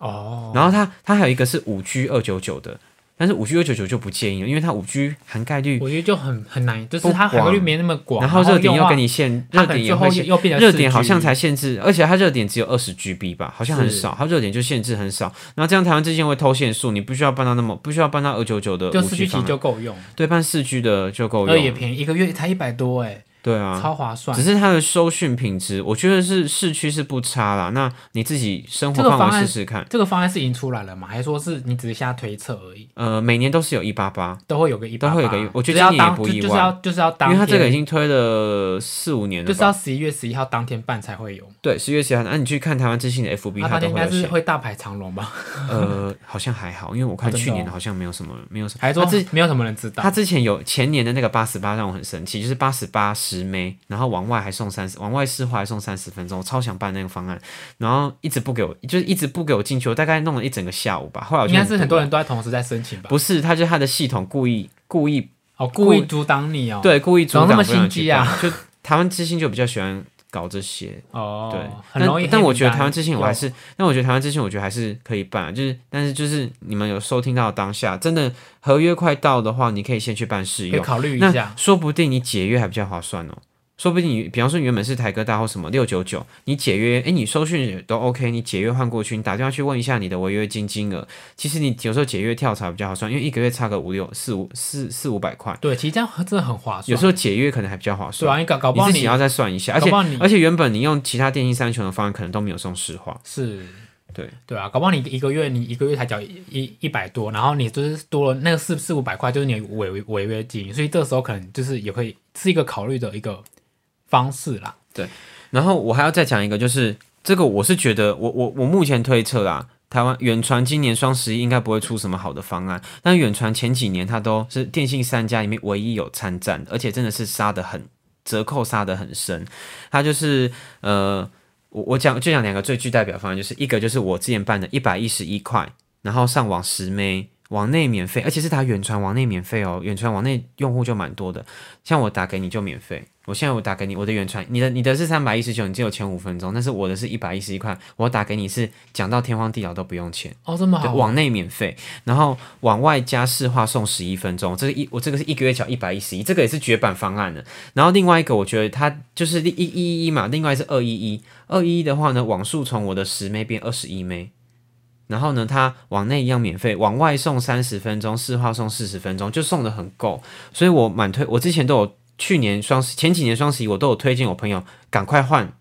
哦，然后它它还有一个是五 G 二九九的，但是五 G 二九九就不建议了，因为它五 G 涵盖率，我觉得就很很难，就是它涵盖率广没那么广，然后热点又给你限，热点也会限。又变成热点好像才限制，而且它热点只有二十 GB 吧，好像很少，它热点就限制很少。然后这样台湾之前会偷限速，你不需要办到那么，不需要办到二九九的五就四 G 就够用，对，办四 G 的就够用。也便宜，一个月才一百多哎，对啊，超划算只。是它的收讯品质，我觉得是市区是不差啦。那你自己生活范这个方案围试试看。这个方案是已经出来了吗？还是说是你只是现在推测而已？呃，每年都是有一八八，都会有个一都会有个一我觉得只要今年也不意外要就是要当，因为它这个已经推了四五年了，就是要十一月十一号当天办才会有。对，十一月十一号，那、你去看台湾之星的 FB，它那当天应该是会大排长龙吧？*laughs* 呃，好像还好，因为我看去年好像没有什么，没有什么。还是说没有什么人知道？他之前有前年的那个八十八让我很生气，就是八十八十枚，然后往外还送三十，往外市话还送三十分钟，我超想办那个方案，然后一直不给我，就是一直不给我进去，我大概弄了一整个下午吧。后来我就应该是很多人都在同时在申请吧？不是，他就他的系统故意故意哦，故意阻挡你哦。，对故意阻怎么那么心机啊？就台湾之星就比较喜欢搞这些，哦，对，很容易。但但我觉得台湾之星我还是，但我觉得台湾之星我觉得还是可以办，就是但是就是你们有收听到当下，真的合约快到的话，你可以先去办试用，考虑一那下。说不定你解约还比较划算哦。说不定你，比方说你原本是台哥大或什么六九九，你解约，诶，你收讯也都 OK，你解约换过去，你打电话去问一下你的违约金金额，其实你有时候解约跳槽比较好算，因为一个月差个五六四五四四五百块，对，其实这样真的很划算。有时候解约可能还比较划算。对啊，你搞搞不好你你自己要再算一下，而且而且原本你用其他电信三雄的方案，可能都没有送实话。是，对对啊，搞不好你一个月你一个月才缴一一一百多，然后你就是多了那个四四五百块，就是你违违约金，所以这时候可能就是也会是一个考虑的一个方式啦。对然后我还要再讲一个，就是这个我是觉得，我我我目前推测啦，台湾远传今年双十一应该不会出什么好的方案，但远传前几年它都是电信三家里面唯一有参战的，而且真的是杀的很折扣杀的很深，它就是呃。我我讲就讲两个最具代表方案，就是一个就是我之前办的一百一十一块，然后上网十枚，往内免费，而且是打远传往内免费哦，远传往内用户就蛮多的，像我打给你就免费。我现在我打给你，我的远传，你的你的是三百一十九，你只有前五分钟，但是我的是一百一十一块，我打给你是讲到天荒地老都不用钱，哦，这么好，对往内免费，然后往外加市话送十一分钟，这个一我这个是一个月缴一百一十一，这个也是绝版方案的。然后另外一个我觉得它就是一一一一嘛，另外是二一一，二一一的话呢，网速从我的十枚变二十一枚。然后呢，它往内一样免费，往外送三十分钟，市话送四十分钟，就送的很够，所以我蛮推。我之前都有去年双十前几年双十一，我都有推荐我朋友赶快换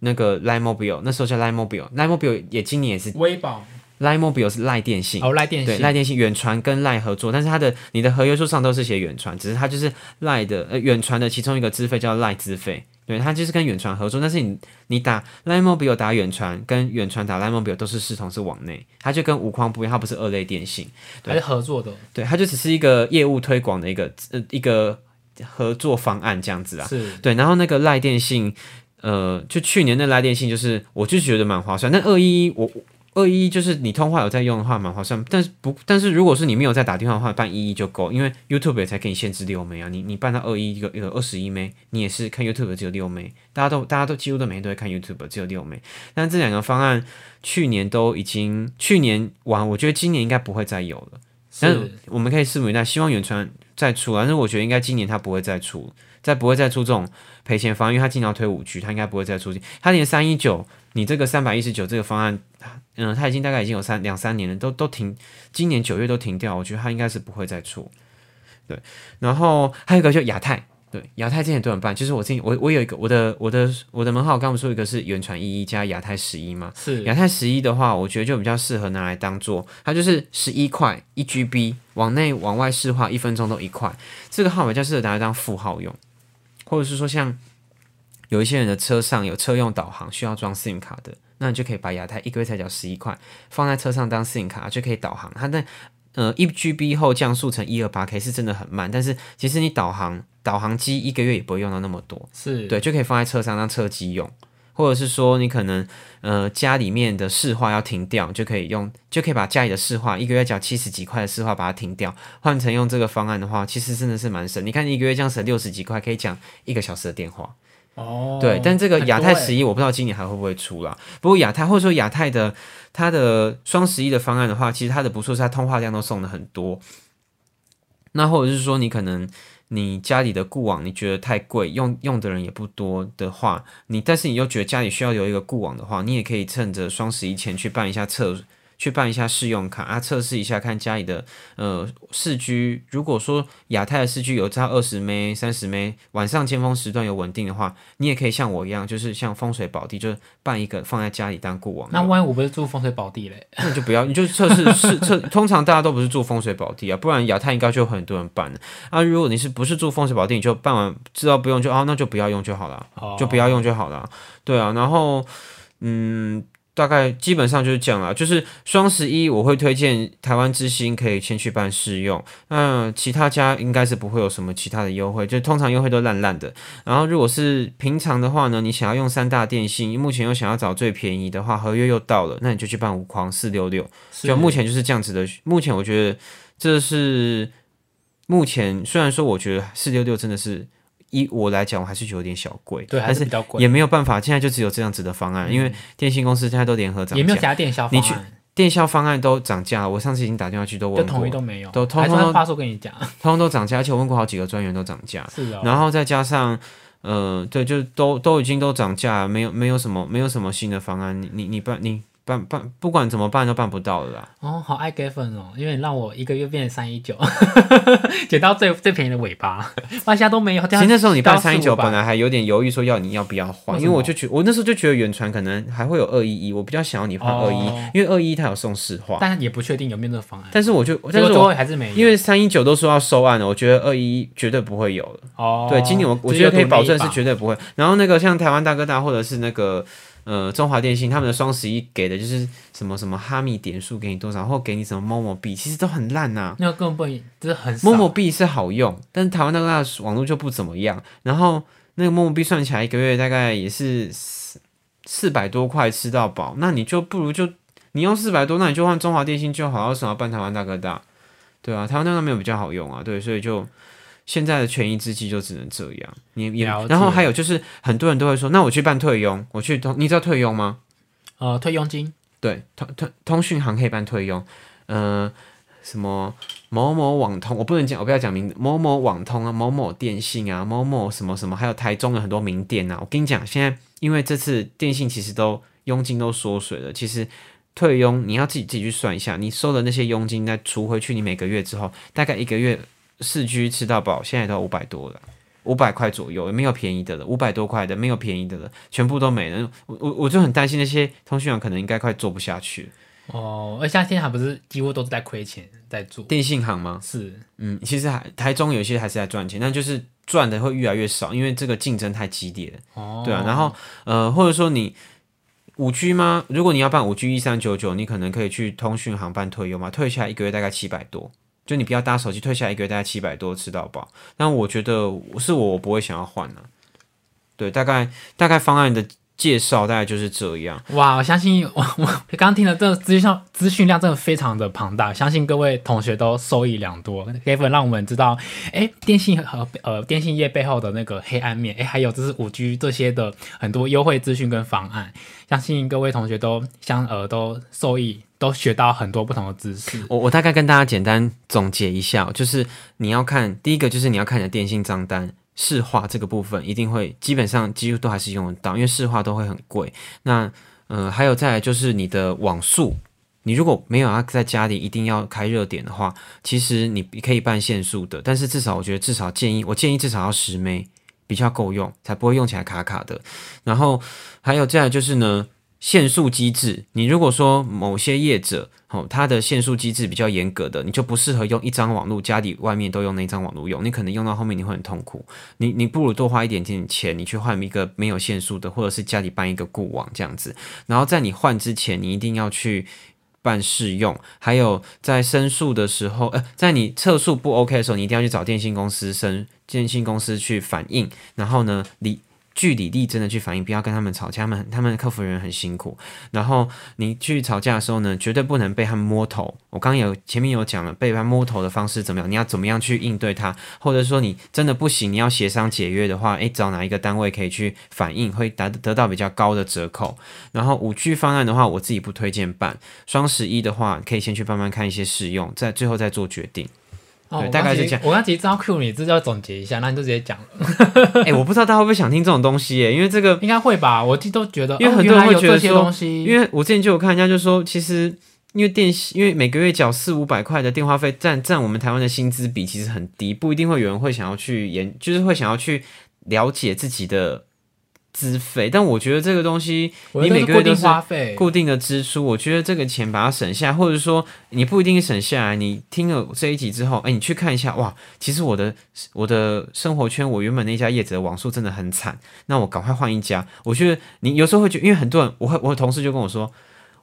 那个 Line Mobile，那时候叫 Line Mobile，Line Mobile 也今年也是微保 Line Mobile 是赖电信，哦，赖电对，信赖电信远传跟赖合作，但是它的你的合约书上都是写远传，只是它就是赖的呃远传的其中一个资费叫赖资费，对，它就是跟远传合作，但是你你打 Line Mobile 打远传，跟远传打 Line Mobile 都是视同是网内，它就跟无框不一样，它不是二类电信，还是合作的，对，它就只是一个业务推广的一个呃一个合作方案这样子啊。是对，然后那个赖电信，呃，就去年的赖电信，就是我就觉得蛮划算。但二一一我二一一就是你通话有在用的话，蛮划算。但是不，但是如果是你没有在打电话的话，办一一就够，因为 YouTube 也才给你限制六枚啊。你你办到二一一个有二十一枚，你也是看 YouTube 只有六枚，大家都大家都几乎都每天都会看 YouTube，只有六枚。但这两个方案去年都已经去年完，我觉得今年应该不会再有了。但是我们可以拭目以待，希望远传再出啊。但是我觉得应该今年它不会再出，再不会再出这种赔钱方案，因为它今年要推五 G，它应该不会再出。它连三一九，你这个三百一十九这个方案，嗯，它已经大概已经有三两三年了，都都停，今年九月都停掉，我觉得它应该是不会再出。对，然后还有一个就亚太。对，亚太之前都很办，就是我自己，我我有一个我的我的我的门号，我刚刚不是说一个是原传一一加亚太十一嘛？是亚太十一的话，我觉得就比较适合拿来当做，它就是十一块一 GB，往内往外市话一分钟都一块，这个号码较适合拿来当副号用，或者是说像有一些人的车上有车用导航需要装 SIM 卡的，那你就可以把亚太一个月才缴十一块，放在车上当 SIM 卡就可以导航，它的呃一 GB 后降速成一二八 K 是真的很慢，但是其实你导航导航机一个月也不会用到那么多。是，对，就可以放在车上当车机用，或者是说你可能呃家里面的市话要停掉，就可以用，就可以把家里的市话一个月缴七十几块的市话把它停掉，换成用这个方案的话，其实真的是蛮省。你看你一个月这样省六十几块，可以讲一个小时的电话。哦，对，但这个亚太十一一我不知道今年还会不会出啦。不过亚太或者说亚太的它的双十一的方案的话，其实它的不错是它通话量都送的很多。那或者是说你可能你家里的固网你觉得太贵，用用的人也不多的话，你但是你又觉得家里需要有一个固网的话，你也可以趁着双十一前去办一下测。去办一下试用卡啊，测试一下看家里的呃四 G。如果说亚太的四 G 有差二十 m 三十 m 晚上尖峰时段有稳定的话，你也可以像我一样，就是像风水宝地，就是办一个放在家里当固网。那万一我不是住风水宝地嘞？那就不要，你就测试试测。通常大家都不是住风水宝地啊，不然亚太应该就很多人办了啊。如果你是不是住风水宝地，你就办完知道不用就啊，那就不要用就好了，哦就不要用就好了。对啊，然后嗯。大概基本上就是这样啦，就是双十一我会推荐台湾之星可以先去办试用，那其他家应该是不会有什么其他的优惠，就通常优惠都烂烂的。然后如果是平常的话呢，你想要用三大电信，目前又想要找最便宜的话，合约又到了，那你就去办五狂四六六，就目前就是这样子的。目前我觉得这是目前虽然说我觉得四六六真的是。以我来讲，我还是觉得有点小贵，对，还是是比较贵，也没有办法，现在就只有这样子的方案，因为电信公司现在都联合涨价，也没有其他电销方你去，电销方案都涨价了。我上次已经打电话去都就问过统一，都没有，都通通发说跟你讲，通通都涨价，而且我问过好几个专员都涨价，是哦，然后再加上。呃，对，就都都已经都涨价，没有没有什么没有什么新的方案，你你你办你办办不管怎么办都办不到了啦。哦，好爱给粉哦，因为你让我一个月变成三一九，*laughs* 捡到最最便宜的尾巴，万家都没有。其实那时候你办三一九，本来还有点犹豫，说要你要不要换，因为我就觉我那时候就觉得远传可能还会有二一一，我比较想要你换二一、哦因为二一它有送市话，但也不确定有没有这个方案，但是我就但是我后还是没有，因为三一九都说要收案了，我觉得二一绝对不会有了。哦，对，今年我我觉得可以保证是绝对不会。然后那个像台湾大哥大或者是那个呃中华电信，他们的双十一给的就是什么什么哈密点数给你多少，或给你什么某某币，其实都很烂呐、那个根本不，就是很少某某币是好用，但是台湾大哥大网络就不怎么样。然后那个某某币算起来一个月大概也是四四百多块吃到饱，那你就不如就你用四百多，那你就换中华电信就好，为什么要办台湾大哥大？对啊，台湾大哥大没有比较好用啊，对，所以就现在的权宜之计就只能这样。你也然后还有就是很多人都会说，那我去办退佣，我去通，你知道退佣吗？呃退佣金，对，通通通讯行可以办退佣，呃，什么某某网通，我不能讲，我不要讲名字，某某网通啊，某某电信啊，某某什么什么，还有台中的很多名店啊。我跟你讲，现在因为这次电信其实都佣金都缩水了，其实退佣你要自己自己去算一下，你收的那些佣金再除回去，你每个月之后大概一个月四 G 吃到饱，现在都五百多了。五百块左右，没有便宜的了，五百多块的没有便宜的了，全部都没了。我我我就很担心那些通讯行可能应该快做不下去了。哦，而且现在还不是几乎都是在亏钱在做，电信行吗？是嗯，其实还台中有些还是在赚钱，但就是赚的会越来越少，因为这个竞争太激烈了。哦，对啊，然后呃，或者说你五 G 吗？如果你要办五 G 一三九九，你可能可以去通讯行办退优嘛，退下来一个月大概七百多，就你不要搭手机，退下一个月大概七百多吃到饱。但我觉得是我我不会想要换啊。对，大概大概方案的介绍大概就是这样。哇，我相信我我刚刚听的这资讯上资讯量真的非常的庞大，相信各位同学都受益良多。Gavin 让我们知道，哎，电信和呃电信业背后的那个黑暗面，哎，还有就是五 G 这些的很多优惠资讯跟方案，相信各位同学都相呃都受益，都学到很多不同的知识。我我大概跟大家简单总结一下，就是你要看第一个就是你要看你的电信账单。市话这个部分一定会基本上几乎都还是用得到，因为市话都会很贵。那呃还有再来就是你的网速，你如果没有要在家里一定要开热点的话，其实你可以办限速的，但是至少我觉得至少建议我建议至少要十枚比较够用，才不会用起来卡卡的。然后还有再来就是呢。限速机制，你如果说某些业者哦，它的限速机制比较严格的，你就不适合用一张网络，家里外面都用那张网络用，你可能用到后面你会很痛苦。你你不如多花一点点钱，你去换一个没有限速的，或者是家里办一个固网这样子。然后在你换之前，你一定要去办试用，还有在申诉的时候，呃，在你测速不 OK 的时候，你一定要去找电信公司申，电信公司去反映。然后呢，你。据理力争的去反映，不要跟他们吵架，他们他们客服人员很辛苦。然后你去吵架的时候呢，绝对不能被他们摸头。我刚有前面有讲了，被他摸头的方式怎么样？你要怎么样去应对他？或者说你真的不行，你要协商解约的话，诶，找哪一个单位可以去反映，会得得到比较高的折扣。然后五 G 方案的话，我自己不推荐办。双十一的话，可以先去慢慢看一些试用，再最后再做决定。对，大概是这样。我刚其实知道 Q 你，这就要总结一下，那你就直接讲了。*laughs* 哎，我不知道大家会不会想听这种东西耶，因为这个 *laughs* 应该会吧？我都觉得，因为很多人会觉得说，因为我之前就有看人家就说，其实因为电信，因为每个月缴四五百块的电话费，占占我们台湾的薪资比其实很低，不一定会有人会想要去研，就是会想要去了解自己的。资费，但我觉得这个东西，你每个月都是固定的支出。我觉得这个钱把它省下，或者说你不一定省下来。你听了这一集之后，哎，你去看一下，哇，其实我的我的生活圈，我原本那家业者的网速真的很惨，那我赶快换一家。我觉得你有时候会觉得，因为很多人，我会我的同事就跟我说。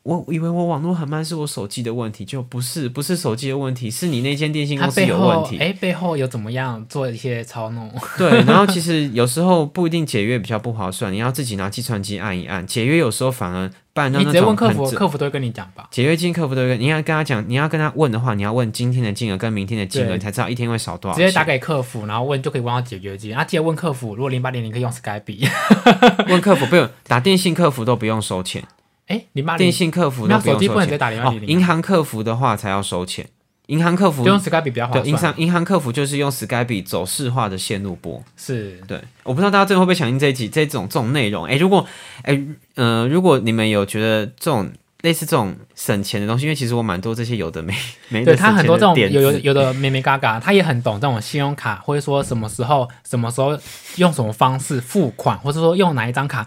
我以为我网络很慢是我手机的问题，就不是，不是手机的问题，是你那间电信公司有问题。哎，背后有怎么样做一些操弄？*laughs* 对，然后其实有时候不一定解约比较不划算，你要自己拿计算机按一按。解约有时候反而办那你直接问客服，客服都会跟你讲吧。解约金客服都会，你要跟他讲，你要跟他问的话，你要问今天的金额跟明天的金额，你才知道一天会少多少。直接打给客服，然后问就可以问到解约金。然后直接问客服，如果零八零零可以用 Skype。*laughs* *laughs* 问客服不用打电信客服都不用收钱。哎，电信客服那手机不用收钱哦。银行客服的话才要收钱。银行客服就用 Skype 比较划算。银行银行客服就是用 Skype 走市化的线路播。是对，我不知道大家最后会不会响应这一集这种这种内容。哎，如果哎呃，如果你们有觉得这种类似这种省钱的东西，因为其实我蛮多这些有的没 *laughs* 没对他很多这种有有有的咩咩嘎嘎，他也很懂这种信用卡，或者说什么时候什么时候用什么方式付款，或者说用哪一张卡。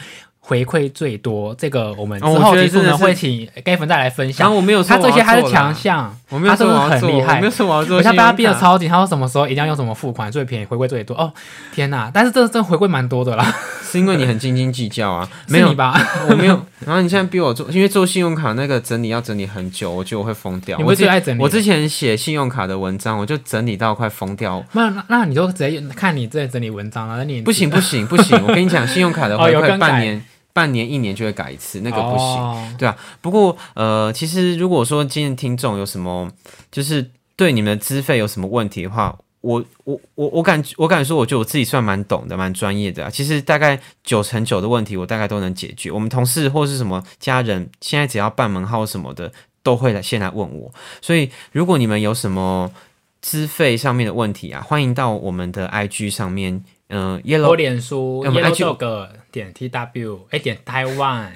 回馈最多，这个我们之后结束呢会请 Gavin 再来分享。然后我没有他这些他是强项，我没有说很厉害，没有说我要做。我像被他逼的超紧，他说什么时候一定要用什么付款最便宜，回馈最多。哦，天哪！但是这这回馈蛮多的啦，是因为你很斤斤计较啊？*laughs* 没有吧？我没有。然后你现在逼我做，因为做信用卡那个整理要整理很久，我觉得我会疯掉。我最爱整理。我之前写信用卡的文章，我就整理到快疯掉。那那你就直接看你在整理文章了，那你不行不行不行！我跟你讲，信用卡的回馈 *laughs* 半年。半年一年就会改一次，那个不行，对啊。不过呃，其实如果说今天听众有什么，就是对你们的资费有什么问题的话，我我我我敢我敢说，我觉得我自己算蛮懂的，蛮专业的啊。其实大概九成九的问题，我大概都能解决。我们同事或是什么家人，现在只要办门号什么的，都会来先来问我。所以如果你们有什么资费上面的问题啊，欢迎到我们的 IG 上面。嗯，yellow 脸书 yellow dog 点 tw 哎点台湾，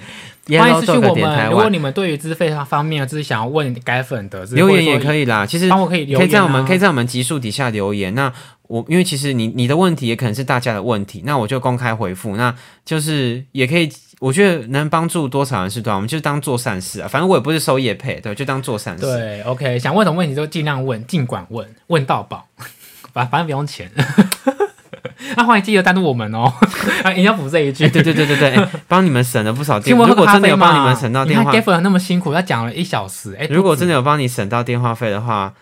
欢迎私讯我们。如果你们对于资费方面就是想要问改粉的，留言也可以啦。其实帮我可以可以在我们可以在我们集数底下留言。那我因为其实你你的问题也可能是大家的问题，那我就公开回复。那就是也可以，我觉得能帮助多少人是多少，我们就当做善事啊。反正我也不是收业配，对，就当做善事。对，OK，想问什么问题就尽量问，尽管问，问到饱，*laughs* 反反正不用钱。那欢迎记得赞助我们哦，*laughs* 啊，一定要补这一句。哎对对对对对，哎帮你们省了不少电 *laughs* 如果。真的有帮你们省到电话你看 Gavin 那么辛苦，他讲了一小时，哎，如果真的的有帮你省到电话费的话，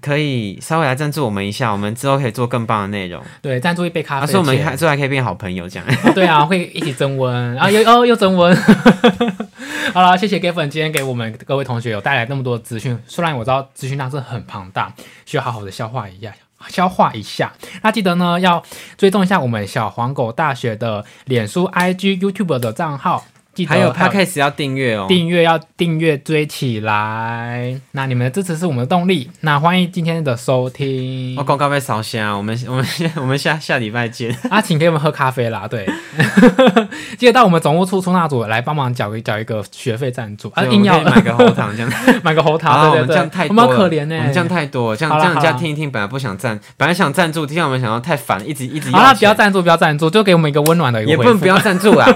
可以稍微来赞助我们一下，我们之后可以做更棒的内容。对赞助一杯咖啡啊，的钱，所以我们还之后还可以变好朋友这样。哦对啊，会一起增温啊，又哦又增温。*laughs* 好了，谢谢 Gavin 今天给我们各位同学有带来那么多资讯，虽然我知道资讯量是很庞大，需要好好的消化一下。消化一下，那记得呢要追踪一下我们小黄狗大学的脸书、IG、YouTube 的账号，记得还有 Podcast 要订阅哦。订阅要订阅追起来，那你们的支持是我们的动力。那欢迎今天的收听。我，广告被烧香，我们 *laughs* 我们下我们下下礼拜见。*laughs* 啊，请给我们喝咖啡啦，对，*laughs* 记得到我们总务处出纳组来帮忙缴一缴一个学费赞助。啊，对硬要。买个喉糖这样。买个喉啊，糖，对对这样太我们多了，好可怜呢、我们这样太多了，这样这样人家听一听，本来不想赞，本来想赞助，听到我们想要太烦，一直一直好了，不要赞助，不要赞助，就给我们一个温暖的一个也不能不要赞助啦。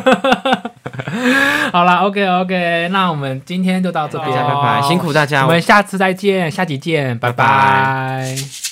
*laughs* 好啦 o k OK，那我们今天就到这边，拜拜，辛苦大家，我们下次再见，下集见，拜拜。拜拜